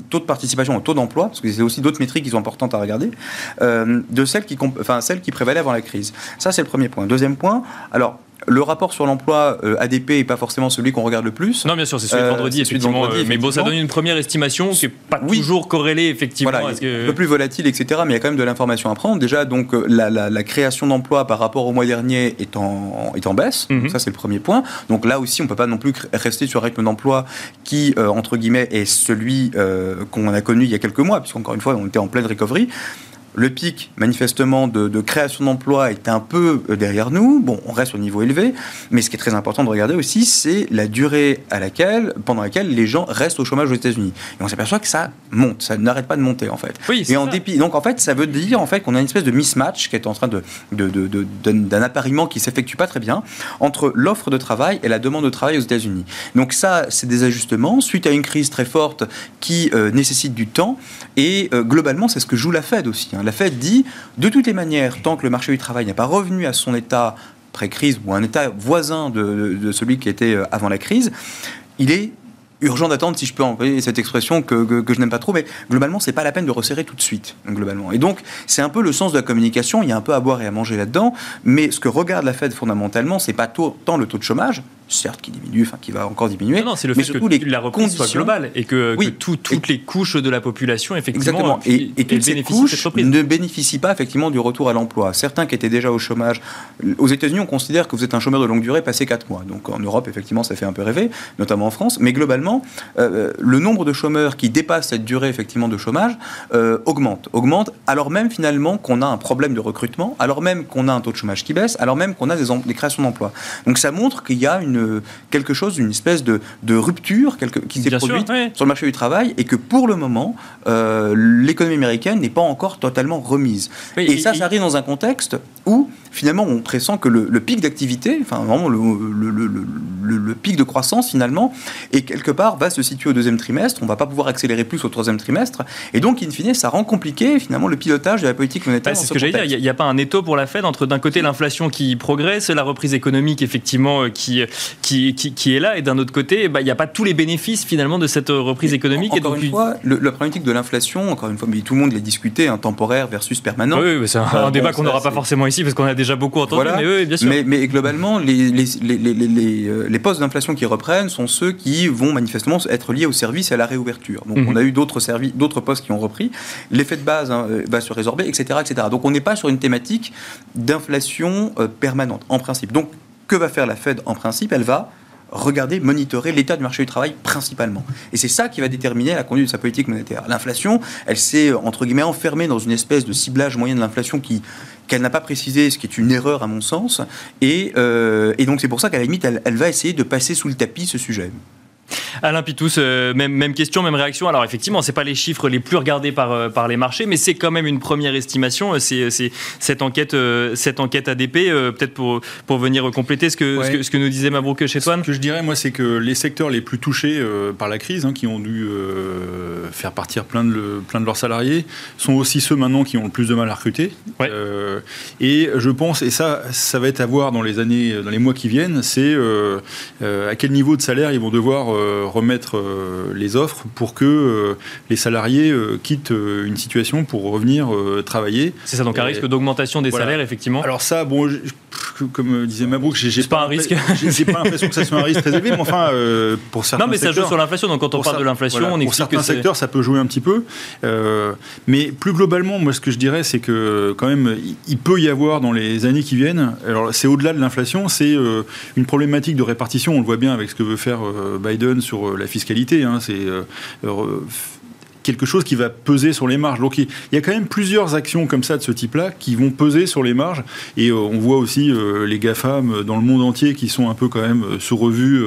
taux de participation au taux d'emploi, parce que c'est aussi d'autres métriques qui sont importantes à regarder, euh, de celles qui, celles qui prévalaient avant la crise. Ça, c'est le premier point. Deuxième point, alors, le rapport sur l'emploi euh, ADP n'est pas forcément celui qu'on regarde le plus. Non, bien sûr, c'est celui de vendredi, effectivement, euh, Mais bon, ça donne une première estimation qui n'est pas toujours corrélée, effectivement. Voilà, Un peu plus volatile, etc. Mais il y a quand même de l'information à prendre. Déjà, donc, euh, la, création d'emplois par rapport au mois dernier est en, est en baisse. Mhm. ça, c'est le premier point. Donc là aussi, on ne peut pas non plus rester sur un rythme d'emploi qui, entre guillemets, est celui qu'on a connu il y a quelques mois, puisqu'encore une fois, on était en pleine recovery. Le pic, manifestement, de, création d'emplois est un peu euh, derrière nous. Bon, on reste au niveau élevé, mais ce qui est très important de regarder aussi, c'est la durée à laquelle, pendant laquelle les gens restent au chômage aux États-Unis. Et on s'aperçoit que ça monte, ça n'arrête pas de monter en fait. Oui, et en dépit, donc en fait, ça veut dire en fait qu'on a une espèce de mismatch qui est en train de, d'un appariement qui s'effectue pas très bien entre l'offre de travail et la demande de travail aux États-Unis. Donc ça, c'est des ajustements suite à une crise très forte qui euh, nécessite du temps. Et euh, globalement, c'est ce que joue la Fed aussi. Hein. La Fed dit, de toutes les manières, tant que le marché du travail n'est pas revenu à son état pré-crise ou un État voisin de, celui qui était avant la crise, il est urgent d'attendre, si je peux employer cette expression que, je n'aime pas trop, mais globalement, c'est pas la peine de resserrer tout de suite, globalement. Et donc, c'est un peu le sens de la communication, il y a un peu à boire et à manger là-dedans, mais ce que regarde la Fed fondamentalement, c'est pas tant le taux de chômage, certes qui diminue, enfin qui va encore diminuer. Non, c'est le fait que la reprise soit globale et que, toutes les couches de la population effectivement et, et, toutes ces couches ne bénéficient pas effectivement du retour à l'emploi. Certains qui étaient déjà au chômage, aux États-Unis on considère que vous êtes un chômeur de longue durée passé 4 mois. Donc en Europe effectivement ça fait un peu rêver, notamment en France. Mais globalement, euh, le nombre de chômeurs qui dépassent cette durée effectivement de chômage euh, augmente, augmente, alors même finalement qu'on a un problème de recrutement, alors même qu'on a un taux de chômage qui baisse, alors même qu'on a des, des créations d'emplois. Donc ça montre qu'il y a une quelque chose, une espèce de, rupture qui s'est produite sur le marché du travail et que pour le moment, euh, l'économie américaine n'est pas encore totalement remise. et, ça, ça arrive dans un contexte où finalement on pressent que le, pic d'activité, enfin vraiment le, le, pic de croissance finalement, et quelque part va se situer au deuxième trimestre. On va pas pouvoir accélérer plus au troisième trimestre, et donc in fine ça rend compliqué finalement le pilotage de la politique monétaire. c'est ce, que j'allais dire. Il n'y a, pas un étau pour la Fed entre d'un côté l'inflation qui progresse, la reprise économique effectivement euh, qui qui, qui, est là, et d'un autre côté, bah, il n'y a pas tous les bénéfices finalement de cette reprise économique. Encore une fois, la problématique de l'inflation, encore une fois, mais tout le monde l'a discuté, un temporaire versus permanent. Oui, c'est un, débat qu'on n'aura pas forcément ici parce qu'on a déjà beaucoup entendu. Mais, bien sûr. mais, globalement, les, les, les, euh, les postes d'inflation qui reprennent sont ceux qui vont manifestement être liés au service et à la réouverture. Donc mhm. on a eu d'autres postes qui ont repris. L'effet de base hein, euh, va se résorber, etc., etc. Donc on n'est pas sur une thématique d'inflation euh, permanente, en principe. Donc que va faire la Fed en principe? Elle va regarder, monitorer l'état du marché du travail principalement. Et c'est ça qui va déterminer la conduite de sa politique monétaire. L'inflation, elle s'est, entre guillemets, enfermée dans une espèce de ciblage moyen de l'inflation qui qu'elle n'a pas précisé, ce qui est une erreur à mon sens. Et, euh, donc c'est pour ça qu'à la limite, elle va essayer de passer sous le tapis ce sujet. Alain Pitous, euh, même, même, question, même réaction. Alors effectivement, c'est pas les chiffres les plus regardés par, euh, par les marchés, mais c'est quand même une première estimation. Euh, c'est cette enquête, cette enquête ADP, peut-être pour, pour venir compléter ce que, ce que, nous disait Mabrouk chez Ce que je dirais, moi, c'est que les secteurs les plus touchés par la crise, hein, qui ont dû faire partir plein de, plein de leurs salariés, sont aussi ceux maintenant qui ont le plus de mal à recruter. et je pense, et ça, ça va être à voir dans les années, dans les mois qui viennent, c'est à quel niveau de salaire ils vont devoir euh, remettre euh, les offres pour que euh, les salariés quittent une situation pour revenir travailler. C'est ça, donc un risque d'augmentation des salaires, effectivement. Alors ça, bon, comme disait Mabrouk, j'ai pas, un risque. J'ai pas l'impression que ça soit un risque très élevé, mais enfin, pour certains. Non, mais ça joue sur l'inflation. Donc quand on parle de l'inflation, on explique Pour certains secteurs, ça peut jouer un petit peu. mais plus globalement, moi, ce que je dirais, c'est que quand même, il peut y avoir dans les années qui viennent. Alors, c'est au-delà de l'inflation, c'est une problématique de répartition. On le voit bien avec ce que veut faire Biden sur euh, la fiscalité. Hein, c'est euh, quelque chose qui va peser sur les marges. Donc il y a quand même plusieurs actions comme ça de ce type-là qui vont peser sur les marges. Et euh, on voit aussi euh, les GAFAM dans le monde entier qui sont un peu quand même euh, sous revue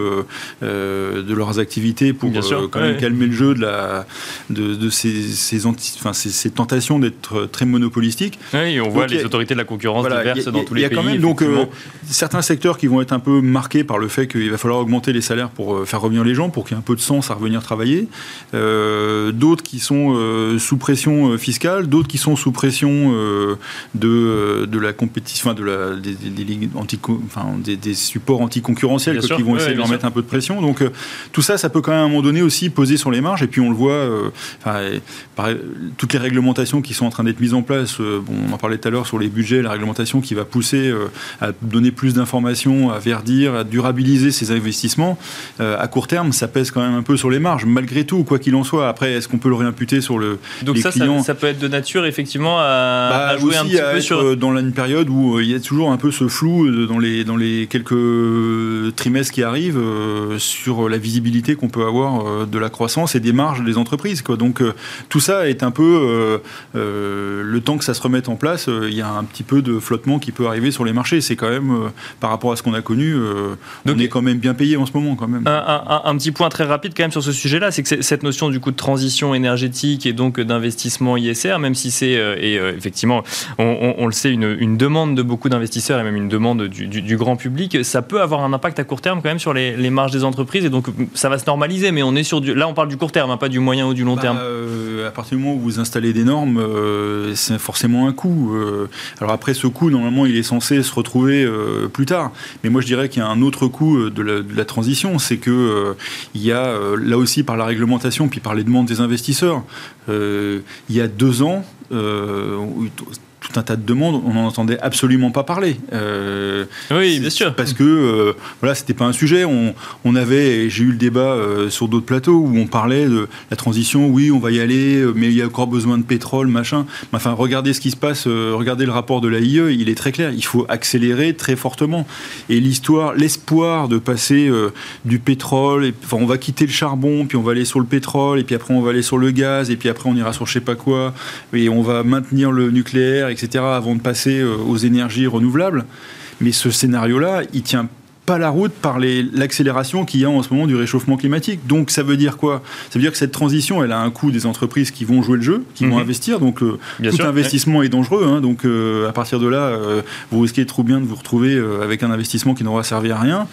de leurs activités pour quand même calmer le jeu de, la, de, ces, ces, enfin, ces, tentations d'être très monopolistiques. Oui, on voit les autorités de la concurrence diverses dans tous les pays. Il y a quand même donc certains secteurs qui vont être un peu marqués par le fait qu'il va falloir augmenter les salaires pour faire revenir les gens, pour qu'il y ait un peu de sens à revenir travailler. D'autres qui sont euh, sous pression euh, fiscale, d'autres qui sont sous pression euh, de, de la compétition, de la, des, des, anti, enfin, des, supports anticoncurrentiels qui vont essayer de leur mettre un peu de pression. Donc tout ça, ça peut quand même à un moment donné aussi poser sur les marges. Et puis on le voit, par, toutes les réglementations qui sont en train d'être mises en place. bon, on en parlait tout à l'heure sur les budgets, la réglementation qui va pousser à donner plus d'informations, à verdir, à durabiliser ces investissements. à court terme, ça pèse quand même un peu sur les marges, malgré tout, quoi qu'il en soit. Après, est-ce qu'on peut le réimputer sur le. Donc les ça, clients. Ça, peut être de nature effectivement à, bah, jouer un petit peu sur. Euh, dans une période où euh, il y a toujours un peu ce flou euh, dans les dans les quelques trimestres qui arrivent sur la visibilité qu'on peut avoir de la croissance et des marges des entreprises. Quoi. Donc tout ça est un peu le temps que ça se remette en place. Il y a un petit peu de flottement qui peut arriver sur les marchés. C'est quand même par rapport à ce qu'on a connu, on est quand même bien payé en ce moment quand même. Un, un, un, petit point très rapide quand même sur ce sujet-là, c'est que cette notion du coup de transition énergétique énergétique et donc d'investissement ISR, même si c'est, et effectivement, on, le sait, une, demande de beaucoup d'investisseurs et même une demande du, grand public, ça peut avoir un impact à court terme quand même sur les, marges des entreprises et donc ça va se normaliser, mais on est sur du, là on parle du court terme, hein, pas du moyen ou du long bah, terme. à partir du moment où vous installez des normes, c'est forcément un coût. alors après, ce coût, normalement, il est censé se retrouver plus tard. Mais moi, je dirais qu'il y a un autre coût de la, transition, c'est que il y a là aussi par la réglementation, puis par les demandes des investisseurs, il y a deux ans, tout un tas de demandes, on n'en entendait absolument pas parler. Euh, oui, bien sûr. Parce que euh, voilà, c'était pas un sujet. On, on avait, j'ai eu le débat euh, sur d'autres plateaux où on parlait de la transition. Oui, on va y aller, mais il y a encore besoin de pétrole, machin. Enfin, regardez ce qui se passe. regardez le rapport de l'AIE, il est très clair. Il faut accélérer très fortement. Et l'histoire, l'espoir de passer du pétrole, et, enfin, on va quitter le charbon, puis on va aller sur le pétrole, et puis après on va aller sur le gaz, et puis après on ira sur je sais pas quoi, et on va maintenir le nucléaire, etc., avant de passer euh, aux énergies renouvelables. Mais ce scénario-là, il tient pas la route par l'accélération qu'il y a en ce moment du réchauffement climatique. Donc ça veut dire quoi? Ça veut dire que cette transition, elle a un coût des entreprises qui vont jouer le jeu, qui vont mhm. investir. Donc euh, tout investissement est dangereux. Hein. donc euh, à partir de là, vous risquez trop bien de vous retrouver avec un investissement qui n'aura servi à rien.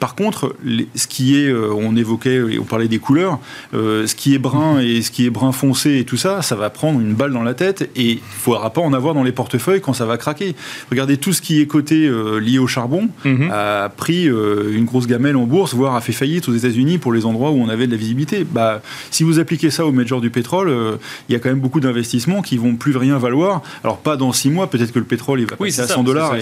Par contre, ce qui est, euh, on évoquait, on parlait des couleurs, euh, ce qui est brun et ce qui est brun foncé et tout ça, ça va prendre une balle dans la tête et il ne faudra pas en avoir dans les portefeuilles quand ça va craquer. Regardez tout ce qui est coté euh, lié au charbon mhm. a pris une grosse gamelle en bourse, voire a fait faillite aux États-Unis pour les endroits où on avait de la visibilité. Bah, si vous appliquez ça au major du pétrole, il y a quand même beaucoup d'investissements qui vont plus rien valoir. Alors pas dans six mois, peut-être que le pétrole il va passer à 100 dollars.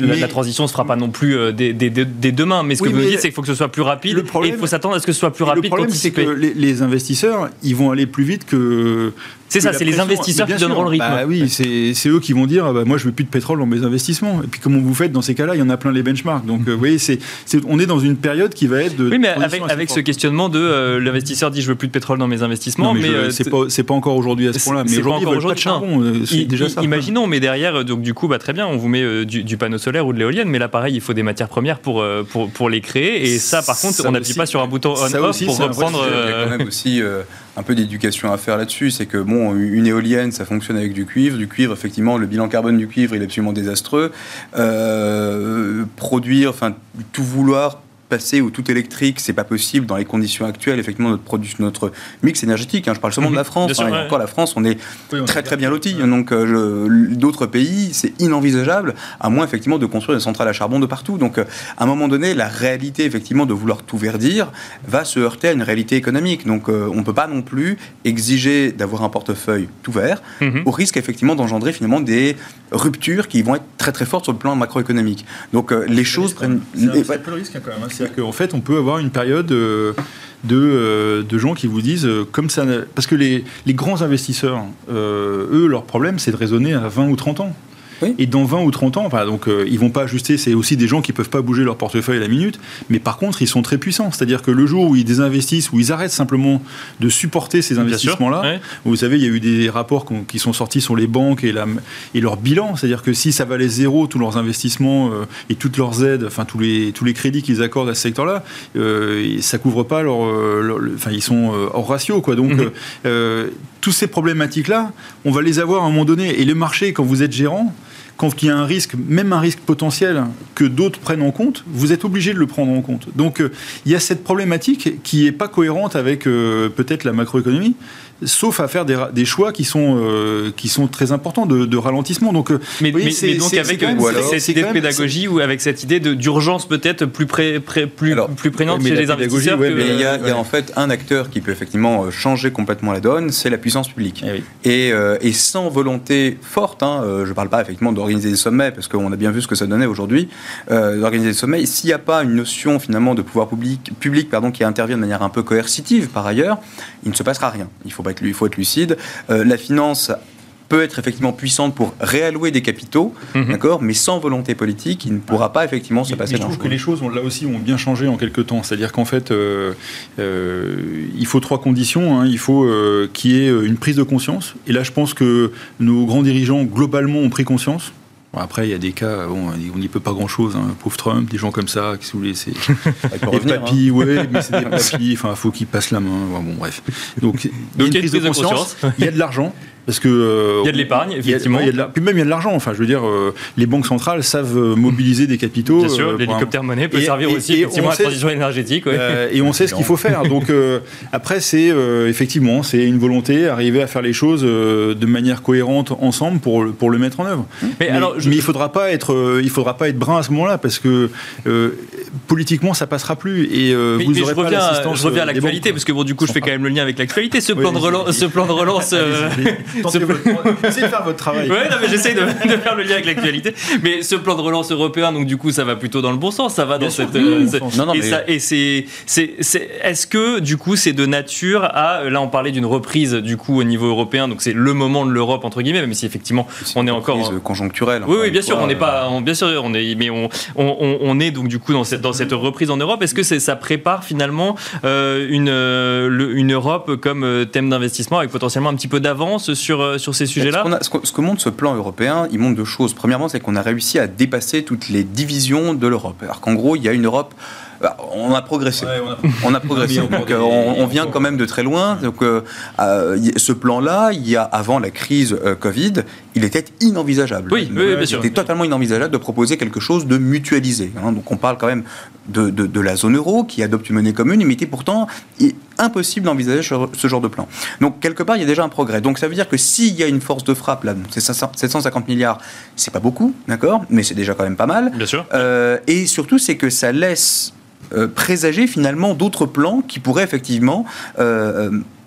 La, transition ne se fera pas non plus dès, demain mais ce que vous dites, c'est qu'il faut que ce soit plus rapide. et il faut s'attendre à ce que ce soit plus rapide. Le problème, c'est que les, investisseurs, ils vont aller plus vite que. C'est ça, c'est les investisseurs qui donneront le rythme. Bah oui, c'est eux qui vont dire bah, moi je veux plus de pétrole dans mes investissements. Et puis comment vous faites dans ces cas-là? Il y en a plein les benchmarks. Donc euh, vous voyez, c'est on est dans une période qui va être de. Oui, mais avec, ce questionnement de euh, l'investisseur dit je veux plus de pétrole dans mes investissements. mais, euh, c'est pas encore aujourd'hui à ce point-là. Mais aujourd'hui, ils veulent pas de charbon. C'est déjà ça. Imaginons, mais derrière, donc du coup, bah, très bien, on vous met du, panneau solaire ou de l'éolienne, mais là pareil, il faut des matières premières pour pour, pour les créer. Et ça, par contre, on n'appuie pas sur un bouton on-off pour reprendre. Il y a quand même aussi un peu d'éducation à faire là-dessus. C'est que, bon, une éolienne, ça fonctionne avec du cuivre. Du cuivre, effectivement, le bilan carbone du cuivre, il est absolument désastreux. Euh, produire, enfin, tout vouloir passer au tout électrique, c'est pas possible dans les conditions actuelles. Effectivement, notre produit, notre mix énergétique. Hein, je parle seulement de la mhm. France. Hein, encore la France, on est très très bien loti. Donc euh, d'autres pays, c'est inenvisageable, à moins effectivement de construire des centrales à charbon de partout. Donc euh, à un moment donné, la réalité effectivement de vouloir tout verdir va se heurter à une réalité économique. Donc euh, on peut pas non plus exiger d'avoir un portefeuille tout vert, mhm. au risque effectivement d'engendrer finalement des ruptures qui vont être très très fortes sur le plan macroéconomique. Donc les choses prennent. C'est un, peu le risque hein, quand même. C'est-à-dire qu'en fait, on peut avoir une période euh, de, euh, de, gens qui vous disent, euh, comme ça. Parce que les, les grands investisseurs, eux, leur problème, c'est de raisonner à 20 ou 30 ans. Et dans 20 ou 30 ans, enfin, donc, euh, ils vont pas ajuster, c'est aussi des gens qui peuvent pas bouger leur portefeuille à la minute, mais par contre, ils sont très puissants. C'est-à-dire que le jour où ils désinvestissent, où ils arrêtent simplement de supporter ces investissements-là, vous savez, il y a eu des rapports qui sont sortis sur les banques et, la, et leur bilan, c'est-à-dire que si ça valait zéro, tous leurs investissements euh, et toutes leurs aides, enfin, tous les, tous les crédits qu'ils accordent à ce secteur-là, euh, ça couvre pas leur, enfin, ils sont hors ratio, quoi. Donc, mhm. toutes ces problématiques-là, on va les avoir à un moment donné. Et le marché, quand vous êtes gérant, quand il y a un risque, même un risque potentiel que d'autres prennent en compte, vous êtes obligé de le prendre en compte. Donc euh, il y a cette problématique qui n'est pas cohérente avec euh, peut-être la macroéconomie sauf à faire des, choix qui sont, euh, qui sont très importants de, ralentissement. Donc, euh, mais, donc avec cette idée de pédagogie ou avec cette idée d'urgence peut-être plus, pré, plus, plus prégnante chez les investisseurs. mais il y, a, en fait un acteur qui peut effectivement euh, changer complètement la donne, c'est la puissance publique. Eh et, sans volonté forte, hein, je ne parle pas effectivement d'organiser des sommets, parce qu'on a bien vu ce que ça donnait aujourd'hui, d'organiser des sommets, s'il n'y a pas une notion finalement de pouvoir public, public pardon, qui intervient de manière un peu coercitive par ailleurs, il ne se passera rien. Il faut il faut être lucide. Euh, la finance peut être effectivement puissante pour réallouer des capitaux, mhm. d'accord, mais sans volonté politique, il ne pourra pas effectivement se passer. Mais je trouve que les choses, là aussi, ont bien changé en quelques temps. C'est-à-dire qu'en fait, euh, euh, il faut trois conditions. Hein. Il faut qu'il y ait une prise de conscience. Et là, je pense que nos grands dirigeants, globalement, ont pris conscience. Après, il y a des cas, bon, on n'y peut pas grand-chose. Hein. Pauvre Trump, des gens comme ça, qui sont des papilles, hein. ouais, mais c'est des papilles, enfin, il faut qu'ils passent la main. Bon, bref. Donc, il y a une prise de conscience, il y a de l'argent. Parce que euh, il y a de l'épargne, effectivement. Il y a, puis même il y a de l'argent. Enfin, je veux dire, euh, les banques centrales savent euh, mobiliser des capitaux. Bien sûr, l'hélicoptère monnaie peut servir aussi effectivement à la transition énergétique. et on sait ce qu'il faut faire. Donc après, c'est effectivement, c'est une volonté, arriver à faire les choses de manière cohérente ensemble pour pour le mettre en œuvre. Mais, alors, mais il faudra pas être, il faudra pas être brun à ce moment-là parce que politiquement, ça passera plus et vous aurez je pas l'assistance. Je reviens à l'actualité parce que bon, du coup, je fais quand même le lien avec l'actualité. Ce plan de relance, ce plan de relance. Essayez de faire votre travail. Ouais, non, mais j'essaie de, faire le lien avec l'actualité. Mais ce plan de relance européen, donc du coup, ça va plutôt dans le bon sens. Ça va dans cette. Euh, non, non, et, mais... et c'est, c'est, est-ce que du coup, c'est de nature à. Là, on parlait d'une reprise du coup au niveau européen, donc c'est le moment de l'Europe entre guillemets, même si effectivement, on est encore conjoncturelle. Oui, oui, bien sûr, on n'est pas, bien sûr, on est, mais on, on, on, est donc du coup dans cette, dans cette reprise en Europe. Est-ce que ça prépare finalement euh, une, euh, une Europe comme thème d'investissement avec potentiellement un petit peu d'avance sur sur ces sujets-là ce, que montre ce plan européen, il montre deux choses. Premièrement, c'est qu'on a réussi à dépasser toutes les divisions de l'Europe. Alors qu'en gros, il y a une Europe bah, on a progressé. on, a... progressé. Euh, on, vient quand même de très loin. Donc, euh, euh, ce plan-là, il y a avant la crise Covid, il était inenvisageable. Oui, bien sûr. C'était totalement inenvisageable de proposer quelque chose de mutualisé. Hein. Donc, on parle quand même de, de, la zone euro qui adopte une monnaie commune, mais il était pourtant impossible d'envisager ce genre de plan. Donc, quelque part, il y a déjà un progrès. Donc, ça veut dire que s'il y a une force de frappe, là, c'est 750 milliards, c'est pas beaucoup, d'accord, mais c'est déjà quand même pas mal. Bien sûr. et surtout, c'est que ça laisse euh, présager finalement d'autres plans qui pourraient effectivement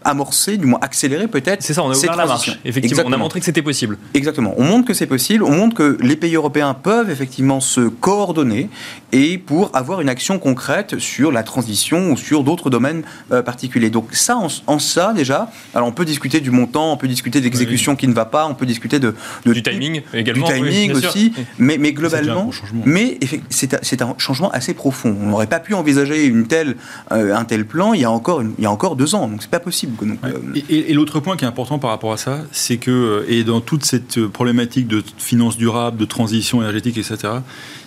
amorcer, du moins accélérer peut-être. C'est ça, on a ouvert la marche. Effectivement, on a montré que c'était possible. Exactement. On montre que c'est possible. On montre que les pays européens peuvent effectivement se coordonner et pour avoir une action concrète sur la transition ou sur d'autres domaines euh, particuliers. Donc ça, en, ça déjà, alors on peut discuter du montant, on peut discuter d'exécution qui ne va pas, on peut discuter de, du timing également, du timing aussi, mais, mais globalement, mais c'est un changement assez profond. On n'aurait pas pu envisager une telle, euh, un tel plan il y a encore, il y a encore deux ans. Donc c'est pas possible. Euh, et, l'autre point qui est important par rapport à ça, c'est que, euh, et dans toute cette euh, problématique de finances durables, de transition énergétique, etc.,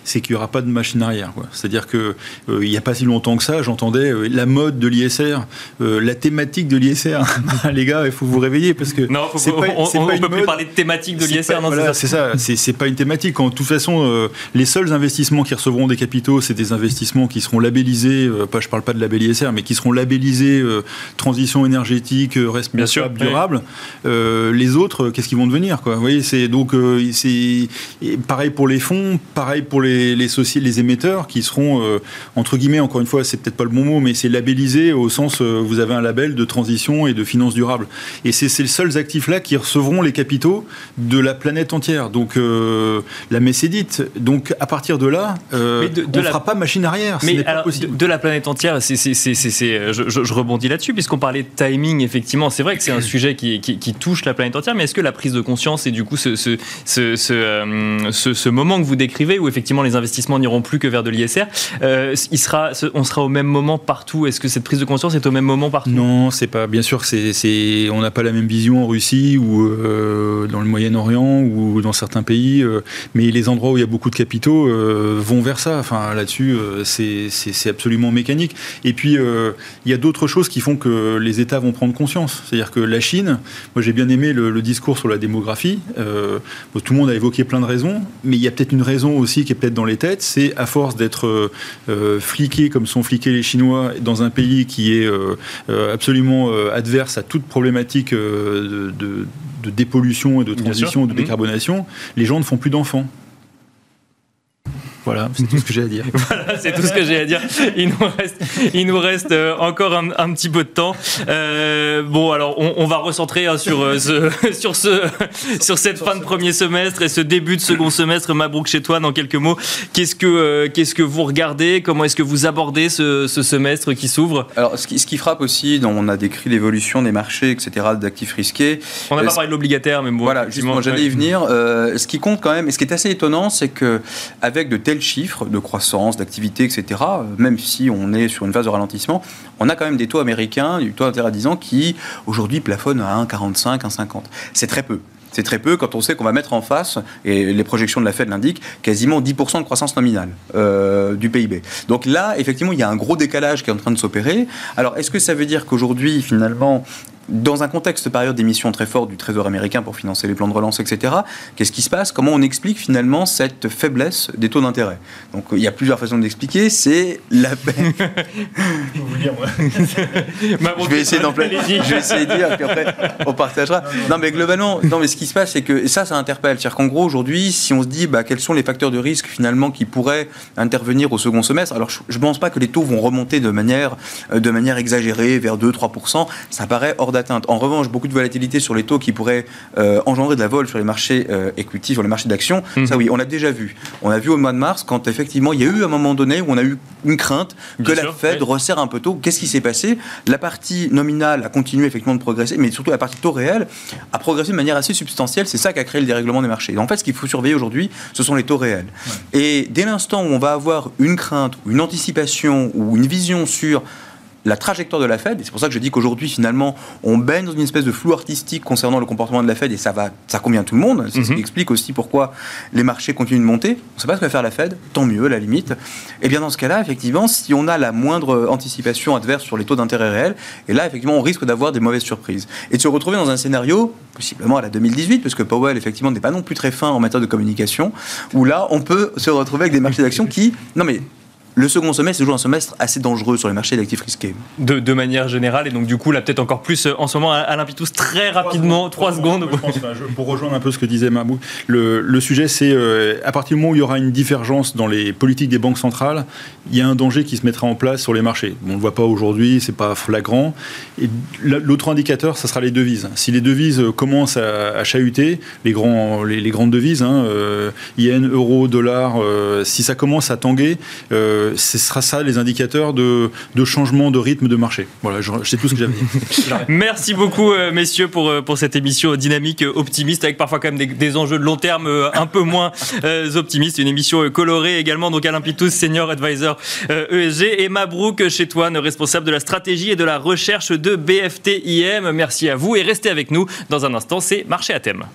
c'est qu'il n'y aura pas de machine arrière. C'est-à-dire qu'il il n'y a pas si longtemps que ça, j'entendais la mode de l'ISR, la thématique de l'ISR. Les gars, il faut vous réveiller parce que. Non, on ne peut plus parler de thématique de l'ISR. Voilà, c'est ça, c'est pas une thématique. En toute façon, les seuls investissements qui recevront des capitaux, c'est des investissements qui seront labellisés, pas, je ne parle pas de label ISR, mais qui seront labellisés transition énergétique, responsable, durable. les autres, qu'est-ce qu'ils vont devenir quoi? Vous voyez, c'est donc c'est pareil pour les fonds, pareil pour les les, les, les émetteurs qui seront, euh, entre guillemets, encore une fois, c'est peut-être pas le bon mot, mais c'est labellisé au sens, euh, vous avez un label de transition et de finance durable. Et c'est ces seuls actifs-là qui recevront les capitaux de la planète entière. Donc, euh, la messe est dite. Donc, à partir de là, on ne fera pas machine arrière. Mais alors, De, la planète entière, c'est, je, je, rebondis là-dessus, puisqu'on parlait de timing, effectivement. C'est vrai que c'est un sujet qui, qui, touche la planète entière, mais est-ce que la prise de conscience et du coup ce, ce, ce, ce moment que vous décrivez, où effectivement les investissements n'iront plus que vers de l'ISR. Euh, on sera au même moment partout. Est-ce que cette prise de conscience est au même moment partout? Non, c'est pas. Bien sûr, on n'a pas la même vision en Russie ou euh, dans le Moyen-Orient ou dans certains pays, euh, mais les endroits où il y a beaucoup de capitaux vont vers ça. Enfin, là-dessus, c'est, absolument mécanique. Et puis, il y a d'autres choses qui font que les États vont prendre conscience. C'est-à-dire que la Chine, moi j'ai bien aimé le, discours sur la démographie. tout le monde a évoqué plein de raisons, mais il y a peut-être une raison aussi qui est peut-être dans les têtes, c'est à force d'être euh, euh, fliqué comme sont fliqués les Chinois dans un pays qui est euh, absolument adverse à toute problématique de, dépollution et de transition, de mmh. décarbonation, les gens ne font plus d'enfants. Voilà, c'est tout ce que j'ai à dire. voilà, c'est tout ce que j'ai à dire. Il nous reste, il nous reste euh, encore un, petit peu de temps. Euh, bon, alors on, va recentrer hein, sur, euh, ce, sur, ce, sur cette fin de premier semestre et ce début de second semestre. Mabrouk, chez toi, dans quelques mots, qu'est-ce que, qu'est-ce que vous regardez? Comment est-ce que vous abordez ce, ce semestre qui s'ouvre? Alors, ce qui, ce qui, frappe aussi, on a décrit l'évolution des marchés, etc., d'actifs risqués. On n'a pas parlé de l'obligataire, mais bon. Voilà, justement, j'allais y venir. ce qui compte quand même, et ce qui est assez étonnant, c'est que avec de tels chiffres de croissance, d'activité, etc., même si on est sur une phase de ralentissement, on a quand même des taux américains, du taux d'intérêt à 10 ans qui aujourd'hui plafonnent à 1,45, 1,50. C'est très peu. C'est très peu quand on sait qu'on va mettre en face, et les projections de la Fed l'indiquent, quasiment 10% de croissance nominale euh, du PIB. Donc là, effectivement, il y a un gros décalage qui est en train de s'opérer. Alors, est-ce que ça veut dire qu'aujourd'hui, finalement, dans un contexte par ailleurs d'émissions très fortes du Trésor américain pour financer les plans de relance, etc., qu'est-ce qui se passe? Comment on explique finalement cette faiblesse des taux d'intérêt? Donc il y a plusieurs façons d'expliquer. C'est la. je vais essayer d'employer. Je vais essayer de dire, puis après on partagera. Non, mais globalement, non, mais ce qui se passe, c'est que et ça, ça interpelle. C'est-à-dire qu'en gros, aujourd'hui, si on se dit bah, quels sont les facteurs de risque finalement qui pourraient intervenir au second semestre, alors je ne pense pas que les taux vont remonter de manière, euh, de manière exagérée vers 2-3%. Ça paraît hors d'atteinte. En revanche, beaucoup de volatilité sur les taux qui pourraient euh, engendrer de la vol sur les marchés euh, sur les marchés d'actions. Mhm. Ça, oui, on l'a déjà vu. On a vu au mois de mars quand effectivement il y a eu un moment donné où on a eu une crainte que la Fed resserre un peu tôt. Qu'est-ce qui s'est passé? La partie nominale a continué effectivement de progresser, mais surtout la partie taux réel a progressé de manière assez substantielle. C'est ça qui a créé le dérèglement des marchés. en fait, ce qu'il faut surveiller aujourd'hui, ce sont les taux réels. Et dès l'instant où on va avoir une crainte, une anticipation ou une vision sur la trajectoire de la Fed. Et c'est pour ça que je dis qu'aujourd'hui, finalement, on baigne dans une espèce de flou artistique concernant le comportement de la Fed et ça, va, ça convient à tout le monde. C'est ce qui mhm. explique aussi pourquoi les marchés continuent de monter. On ne sait pas ce que va faire la Fed, tant mieux à la limite. Et eh bien dans ce cas-là, effectivement, si on a la moindre anticipation adverse sur les taux d'intérêt réels, et là, effectivement, on risque d'avoir des mauvaises surprises. Et de se retrouver dans un scénario, possiblement à la 2018, parce que Powell, effectivement, n'est pas non plus très fin en matière de communication, où là, on peut se retrouver avec des marchés d'actions qui... Non mais le second semestre est toujours un semestre assez dangereux sur les marchés d'actifs risqués. De, manière générale, et donc du coup, là, peut-être encore plus euh, en ce moment, Alain Pitous, très rapidement, trois secondes. pour rejoindre un peu ce que disait Mabou, le, sujet, c'est euh, à partir du moment où il y aura une divergence dans les politiques des banques centrales, il y a un danger qui se mettra en place sur les marchés. on ne le voit pas aujourd'hui, c'est pas flagrant. Et l'autre indicateur, ça sera les devises. Si les devises commencent à, chahuter, les, grands, les, grandes devises, hein, euh, yen, euro, dollar, si ça commence à tanguer, ce sera ça les indicateurs de, changement de rythme de marché. Voilà, c'est tout ce que j'avais dit. Merci beaucoup, euh, messieurs, pour, euh, pour cette émission dynamique, euh, optimiste, avec parfois quand même des, enjeux de long terme un peu moins optimistes. Une émission colorée également. Donc Alain Pitous, senior advisor ESG, e et Mabrouk Chetouane, responsable de la stratégie et de la recherche de BFTIM. Merci à vous et restez avec nous. Dans un instant, c'est Marché à thème.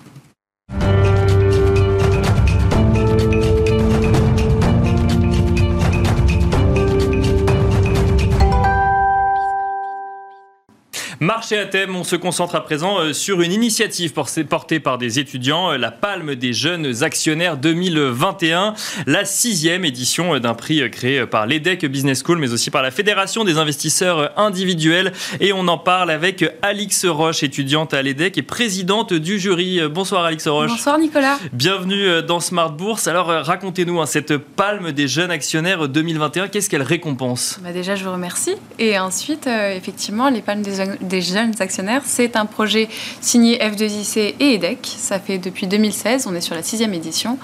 Marché à thème, on se concentre à présent euh, sur une initiative portée par des étudiants, euh, la Palme des jeunes actionnaires 2021, la sixième édition euh, d'un prix créé par l'EDEC Business School, mais aussi par la Fédération des investisseurs individuels. Et on en parle avec Alix Roche, étudiante à l'EDEC et présidente du jury. Bonsoir Alix Roche. Bonsoir Nicolas. Bienvenue dans Smart Bourse. Alors racontez-nous hein, cette Palme des jeunes actionnaires 2021, qu'est-ce qu'elle récompense? Bah Déjà, je vous remercie. Et ensuite, effectivement, les Palmes des, des jeunes actionnaires. C'est un projet signé F2IC et EDEC. Ça fait depuis 2016, on est sur la sixième édition.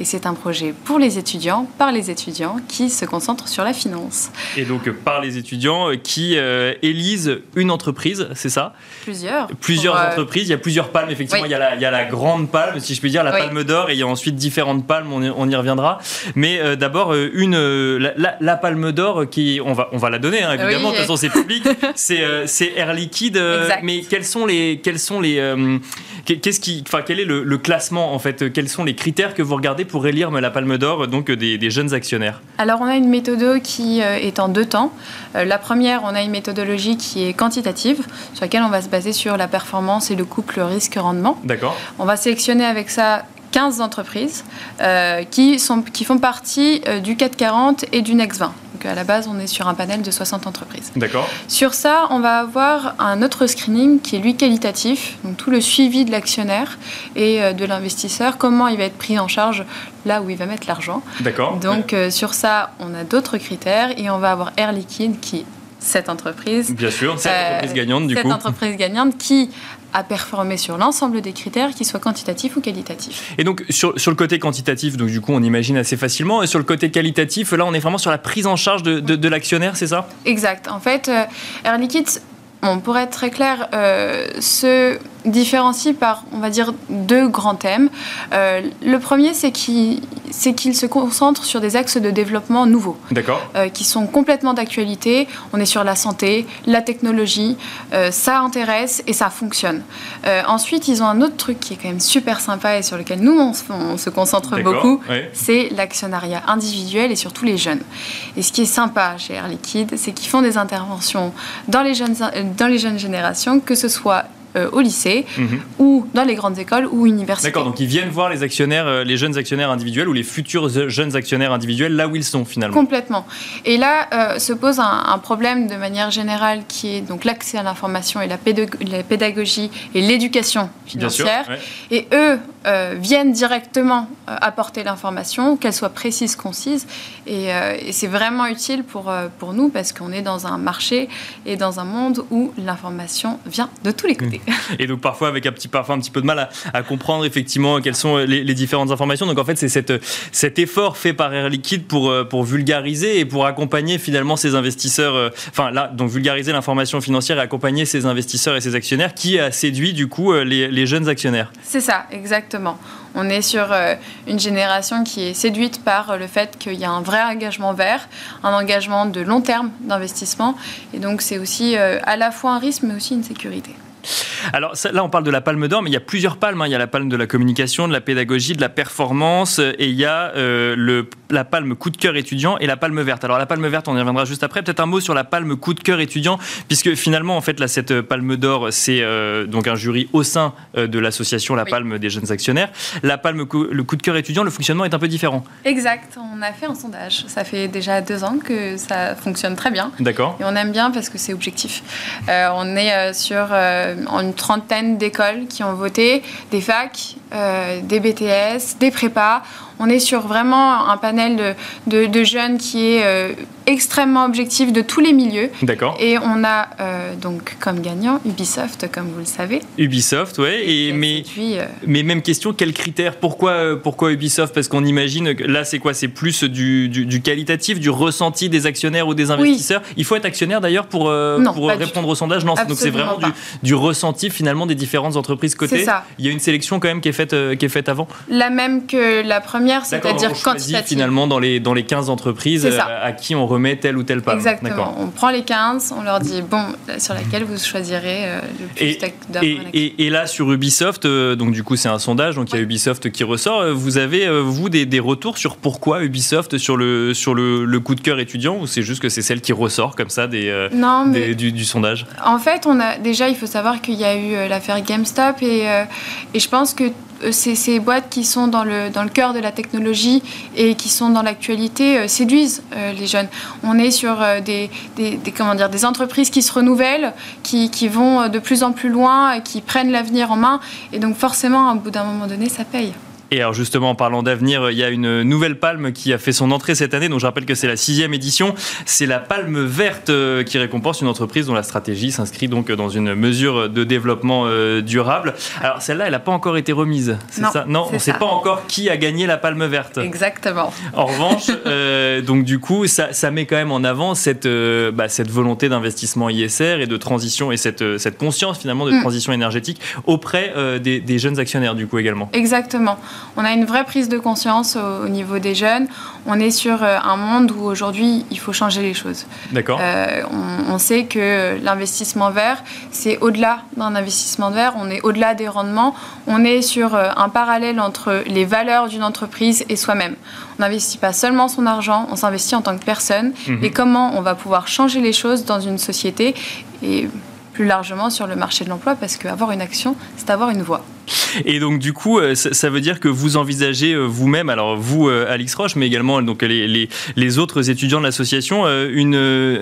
Et c'est un projet pour les étudiants, par les étudiants, qui se concentrent sur la finance. Et donc par les étudiants qui euh, élisent une entreprise, c'est ça? Plusieurs. Plusieurs euh, entreprises. Il y a plusieurs palmes, effectivement. Il, y a la, il, y a la, grande palme, si je puis dire, la palme d'or, et il y a ensuite différentes palmes, on y, on y reviendra. Mais euh, d'abord, une, la, palme d'or, qui on va, on va la donner, hein, évidemment, de toute façon c'est public, c'est Air Liquide. mais quels sont les... Quels sont les qu'est-ce qui, enfin, quel est le, le, classement en fait? Quels sont les critères que vous regardez pour élire la Palme d'Or donc des, des, jeunes actionnaires Alors on a une méthode qui euh, est en deux temps. Euh, la première, on a une méthodologie qui est quantitative, sur laquelle on va se baser sur la performance et le couple risque-rendement. D'accord. On va sélectionner avec ça 15 entreprises euh, qui, sont, qui font partie du 440 et du Next 20 à la base, on est sur un panel de 60 entreprises. D'accord. Sur ça, on va avoir un autre screening qui est lui qualitatif, donc tout le suivi de l'actionnaire et euh, de l'investisseur, comment il va être pris en charge là où il va mettre l'argent. D'accord. Donc euh, sur ça, on a d'autres critères et on va avoir Air Liquide qui cette entreprise. Bien sûr, cette euh, entreprise gagnante du coup. Cette entreprise gagnante qui a performé sur l'ensemble des critères, qu'ils soient quantitatifs ou qualitatifs. Et donc sur, sur, le côté quantitatif, donc du coup on imagine assez facilement, et sur le côté qualitatif, là on est vraiment sur la prise en charge de, de, l'actionnaire, c'est ça? Exact. En fait, euh, Air Liquide, on pourrait être très clair, euh, ce différencie par, on va dire, deux grands thèmes. Euh, le premier, c'est qu'il se concentre sur des axes de développement nouveaux, euh, qui sont complètement d'actualité. On est sur la santé, la technologie, euh, ça intéresse et ça fonctionne. ensuite, ils ont un autre truc qui est quand même super sympa et sur lequel nous, on, se concentre beaucoup, c'est l'actionnariat individuel et surtout les jeunes. Et ce qui est sympa chez Air Liquide, c'est qu'ils font des interventions dans les jeunes, dans les jeunes générations, que ce soit euh, au lycée mhm. ou dans les grandes écoles ou universités. D'accord, donc ils viennent voir les actionnaires, euh, les jeunes actionnaires individuels ou les futurs jeunes actionnaires individuels là où ils sont finalement. Complètement. Et là euh, se pose un, problème de manière générale qui est donc l'accès à l'information et la, pédagogie et l'éducation financière. Et eux viennent directement apporter l'information, qu'elle soit précise, concise. Et, et c'est vraiment utile pour, pour nous parce qu'on est dans un marché et dans un monde où l'information vient de tous les côtés. Et donc parfois avec un petit, parfois un petit peu de mal à, comprendre effectivement quelles sont les, différentes informations. Donc en fait c'est cette, cet effort fait par Air Liquide pour, euh, pour vulgariser et pour accompagner finalement ces investisseurs, euh, enfin là, donc vulgariser l'information financière et accompagner ces investisseurs et ces actionnaires qui a séduit du coup euh, les, les jeunes actionnaires. C'est ça, exactement. On est sur une génération qui est séduite par le fait qu'il y a un vrai engagement vert, un engagement de long terme d'investissement. Et donc c'est aussi à la fois un risque mais aussi une sécurité. Alors là, on parle de la palme d'or, mais il y a plusieurs palmes. Hein. Il y a la palme de la communication, de la pédagogie, de la performance, et il y a euh, le, la palme coup de cœur étudiant et la palme verte. Alors la palme verte, on y reviendra juste après. Peut-être un mot sur la palme coup de cœur étudiant, puisque finalement, en fait, là, cette palme d'or, c'est euh, donc un jury au sein euh, de l'association La Palme des jeunes actionnaires. La palme, le coup de cœur étudiant, le fonctionnement est un peu différent. Exact. On a fait un sondage. Ça fait déjà deux ans que ça fonctionne très bien. D'accord. Et on aime bien parce que c'est objectif. on est sur une trentaine d'écoles qui ont voté, des facs, euh, des BTS, des prépas. On est sur vraiment un panel de, jeunes qui est euh, extrêmement objectif de tous les milieux. D'accord. Et on a euh, donc comme gagnant Ubisoft, comme vous le savez. Ubisoft, ouais. Et, mais, mais même question, quels critères? Pourquoi, pourquoi Ubisoft? Parce qu'on imagine que là, c'est quoi? C'est plus du, du, qualitatif, du ressenti des actionnaires ou des investisseurs? Il faut être actionnaire d'ailleurs pour, pour répondre au sondage? Non, donc c'est vraiment du, du, ressenti finalement des différentes entreprises cotées. C'est ça. Il y a une sélection quand même qui est faite, qui est faite avant. La même que la première c'est-à-dire quantitative. finalement dans les, dans les 15 entreprises euh, à qui on remet telle ou telle part. Exactement. On prend les 15, on leur dit, bon, sur laquelle vous choisirez euh, le plus et, et, et, là, sur Ubisoft, euh, donc du coup, c'est un sondage, donc il y a Ubisoft qui ressort. Vous avez, vous, des, des, retours sur pourquoi Ubisoft sur le, sur le, le coup de cœur étudiant ou c'est juste que c'est celle qui ressort comme ça des, du, du, sondage? En fait, on a, déjà, il faut savoir qu'il y a eu l'affaire GameStop et, et je pense que euh, ces, boîtes qui sont dans le, cœur de la technologie et qui sont dans l'actualité euh, séduisent euh, les jeunes. On est sur des, des, comment dire, des entreprises qui se renouvellent, qui, qui vont de plus en plus loin, qui prennent l'avenir en main. Et donc forcément, au bout d'un moment donné, ça paye. Et alors justement, en parlant d'avenir, il y a une nouvelle palme qui a fait son entrée cette année. Donc je rappelle que c'est la sixième édition. C'est la palme verte euh, qui récompense une entreprise dont la stratégie s'inscrit donc dans une mesure de développement euh, durable. Alors celle-là, elle n'a pas encore été remise. C'est ça? Non, on ne sait pas encore qui a gagné la palme verte. Exactement. En revanche, euh, donc du coup, ça, ça, met quand même en avant cette, bah, cette volonté d'investissement ISR et de transition et cette, cette conscience finalement de mm. transition énergétique auprès des, des jeunes actionnaires du coup également. Exactement on a une vraie prise de conscience au, niveau des jeunes. On est sur euh, un monde où aujourd'hui, il faut changer les choses. D'accord. Euh, on, sait que l'investissement vert, c'est au-delà d'un investissement vert, on est au-delà des rendements, on est sur euh, un parallèle entre les valeurs d'une entreprise et soi-même. On n'investit pas seulement son argent, on s'investit en tant que personne mhm. et comment on va pouvoir changer les choses dans une société et plus largement sur le marché de l'emploi? Parce qu'avoir une action, c'est avoir une voix. Et donc du coup, euh, ça, veut dire que vous envisagez euh, vous-même, alors vous, euh, Alix Roche, mais également donc les, autres étudiants de l'association,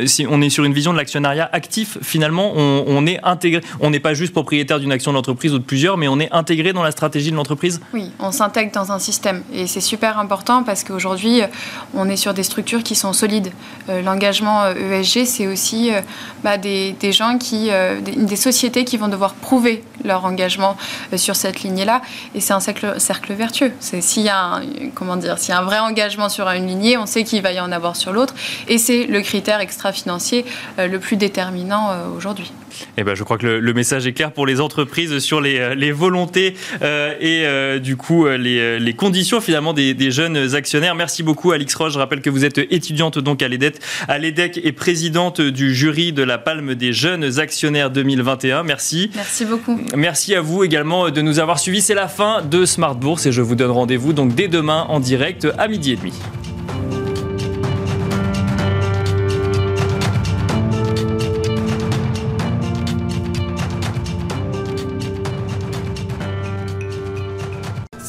si on est sur une vision de l'actionnariat actif. Finalement, on, est intégré, on n'est pas juste propriétaire d'une action d'entreprise ou de plusieurs, mais on est intégré dans la stratégie de l'entreprise? Oui, on s'intègre dans un système et c'est super important parce qu'aujourd'hui, on est sur des structures qui sont solides. L'engagement ESG, c'est aussi bah, des, gens qui, des, sociétés qui vont devoir prouver leur engagement sur cette lignée-là. Et c'est un cercle, cercle vertueux. C'est s'il y a un, comment dire, s'il y a un vrai engagement sur une lignée, on sait qu'il va y en avoir sur l'autre. Et c'est le critère extra-financier euh, le plus déterminant euh, aujourd'hui. Eh ben, je crois que le, message est clair pour les entreprises sur les, les volontés et du coup les, les, conditions finalement des, des, jeunes actionnaires. Merci beaucoup Alix Roche. Je rappelle que vous êtes étudiante donc à l'EDEC, à l'EDEC et présidente du jury de la Palme des jeunes actionnaires 2021. Merci. Merci beaucoup. Merci à vous également de nous avoir suivis. C'est la fin de Smart Bourse et je vous donne rendez-vous donc dès demain en direct à midi et demi.